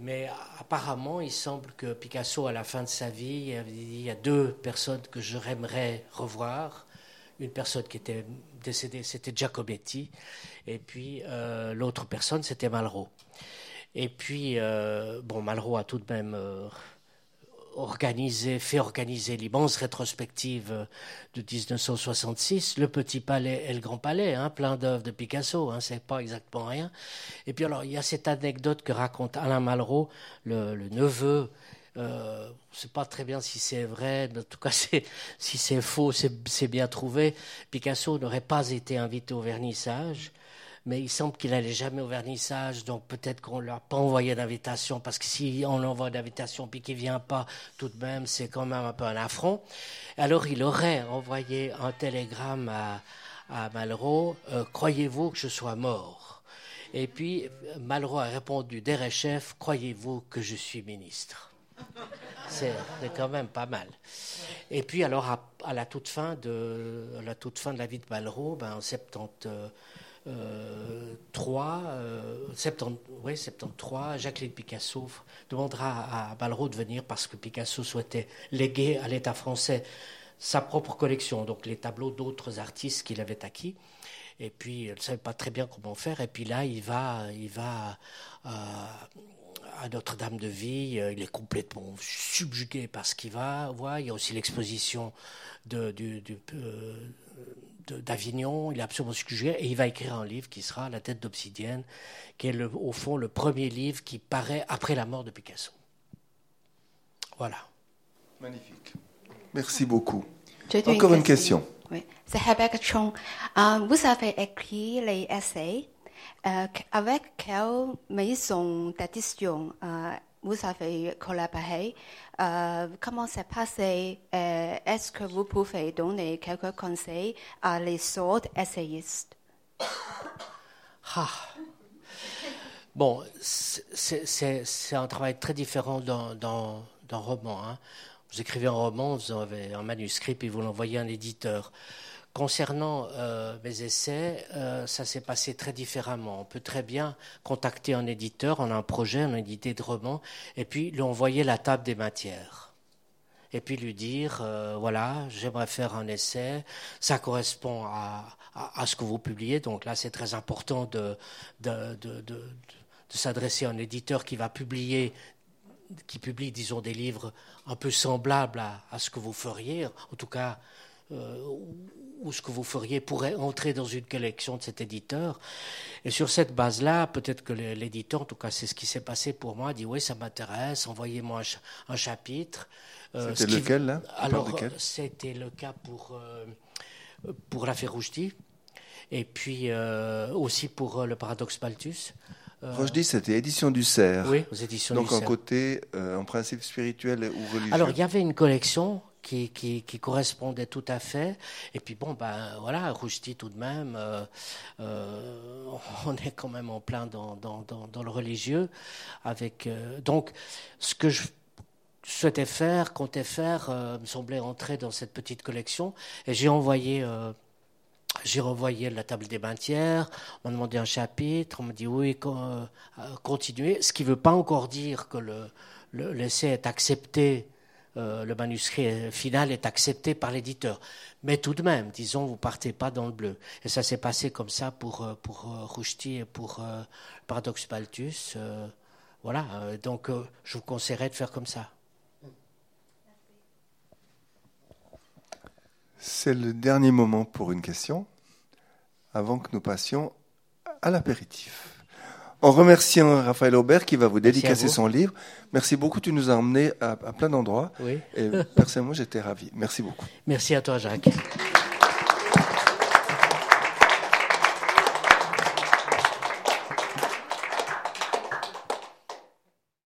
Mais apparemment, il semble que Picasso, à la fin de sa vie, il y a deux personnes que j'aimerais revoir. Une personne qui était décédée, c'était Giacometti. Et puis, euh, l'autre personne, c'était Malraux. Et puis, euh, bon, Malraux a tout de même organisé, fait organiser l'immense rétrospective de 1966, le Petit Palais et le Grand Palais, hein, plein d'œuvres de Picasso, hein, c'est pas exactement rien. Et puis alors, il y a cette anecdote que raconte Alain Malraux, le, neveu, euh, c'est pas très bien si c'est vrai, en tout cas [laughs] si c'est faux, c'est bien trouvé. Picasso n'aurait pas été invité au vernissage mais il semble qu'il n'allait jamais au vernissage, donc peut-être qu'on ne lui a pas envoyé d'invitation, parce que si on l'envoie d'invitation puis qu'il ne vient pas, tout de même, c'est quand même un peu un affront. Alors il aurait envoyé un télégramme à, Malraux, euh, croyez-vous que je sois mort? Et puis Malraux a répondu, chef, croyez-vous que je suis ministre? C'est quand même pas mal. Et puis alors à, la toute fin de la toute fin de la vie de Malraux, ben, en 70, 3, euh, 73, euh, Jacqueline Picasso demandera à Malraux de venir parce que Picasso souhaitait léguer à l'État français sa propre collection, donc les tableaux d'autres artistes qu'il avait acquis. Et puis, elle ne savait pas très bien comment faire. Et puis là, il va, il va euh, à Notre-Dame de Vie. Il est complètement subjugué par ce qu'il va voir. Il y a aussi l'exposition de, du, d'Avignon, il est absolument suggéré, et il va écrire un livre qui sera La tête d'obsidienne, qui est au fond le premier livre qui paraît après la mort de Picasso. Voilà. Magnifique. Merci beaucoup. Encore une question. Oui. C'est Rebecca Chong. Euh, vous avez écrit les essais. Euh, avec quelle maison d'édition euh, vous avez collaboré Comment s'est passé Est-ce que vous pouvez donner quelques conseils à les autres essayistes? Ah. Bon, c'est un travail très différent d'un roman. Hein. Vous écrivez un roman, vous avez un manuscrit, puis vous l'envoyez à un éditeur. Concernant euh, mes essais, euh, ça s'est passé très différemment. On peut très bien contacter un éditeur, on a un projet, on a une idée de roman, et puis lui envoyer la table des matières. Et puis lui dire, euh, voilà, j'aimerais faire un essai, ça correspond à, à, ce que vous publiez, donc là c'est très important de, de, de, s'adresser à un éditeur qui va publier qui publie, disons, des livres un peu semblables à, à ce que vous feriez, en tout cas, ou ce que vous feriez pourrait entrer dans une collection de cet éditeur. Et sur cette base-là, peut-être que l'éditeur, en tout cas c'est ce qui s'est passé pour moi, dit oui, ça m'intéresse, envoyez-moi un, chapitre. Euh, c'était lequel là? Alors c'était le cas pour euh, pour l'affaire Roujdi, et puis euh, aussi pour le paradoxe Balthus. Rochdy, c'était édition du Cerf. Oui, aux éditions Donc du en côté, en principe spirituel ou religieux. Alors il y avait une collection qui, correspondait tout à fait. Et puis bon, ben voilà, Rushdie tout de même, euh, euh, [laughs] on est quand même en plein dans, le religieux. Avec, euh, donc, ce que je souhaitais faire, comptais faire, me semblait entrer dans cette petite collection. Et j'ai envoyé... J'ai renvoyé la table des tiers, on m'a demandé un chapitre, on m'a dit oui, continuez, ce qui ne veut pas encore dire que le, l'essai est accepté euh, le manuscrit final est accepté par l'éditeur. Mais tout de même, disons, vous partez pas dans le bleu. Et ça s'est passé comme ça pour, euh, pour euh, et pour Paradox Baltus. voilà, donc je vous conseillerais de faire comme ça. C'est le dernier moment pour une question, avant que nous passions à l'apéritif en remerciant Raphaël Aubert qui va vous dédicacer son livre. Merci beaucoup, tu nous as emmenés à, plein d'endroits. Oui. Et [laughs] personnellement, j'étais ravi. Merci beaucoup. Merci à toi, Jacques.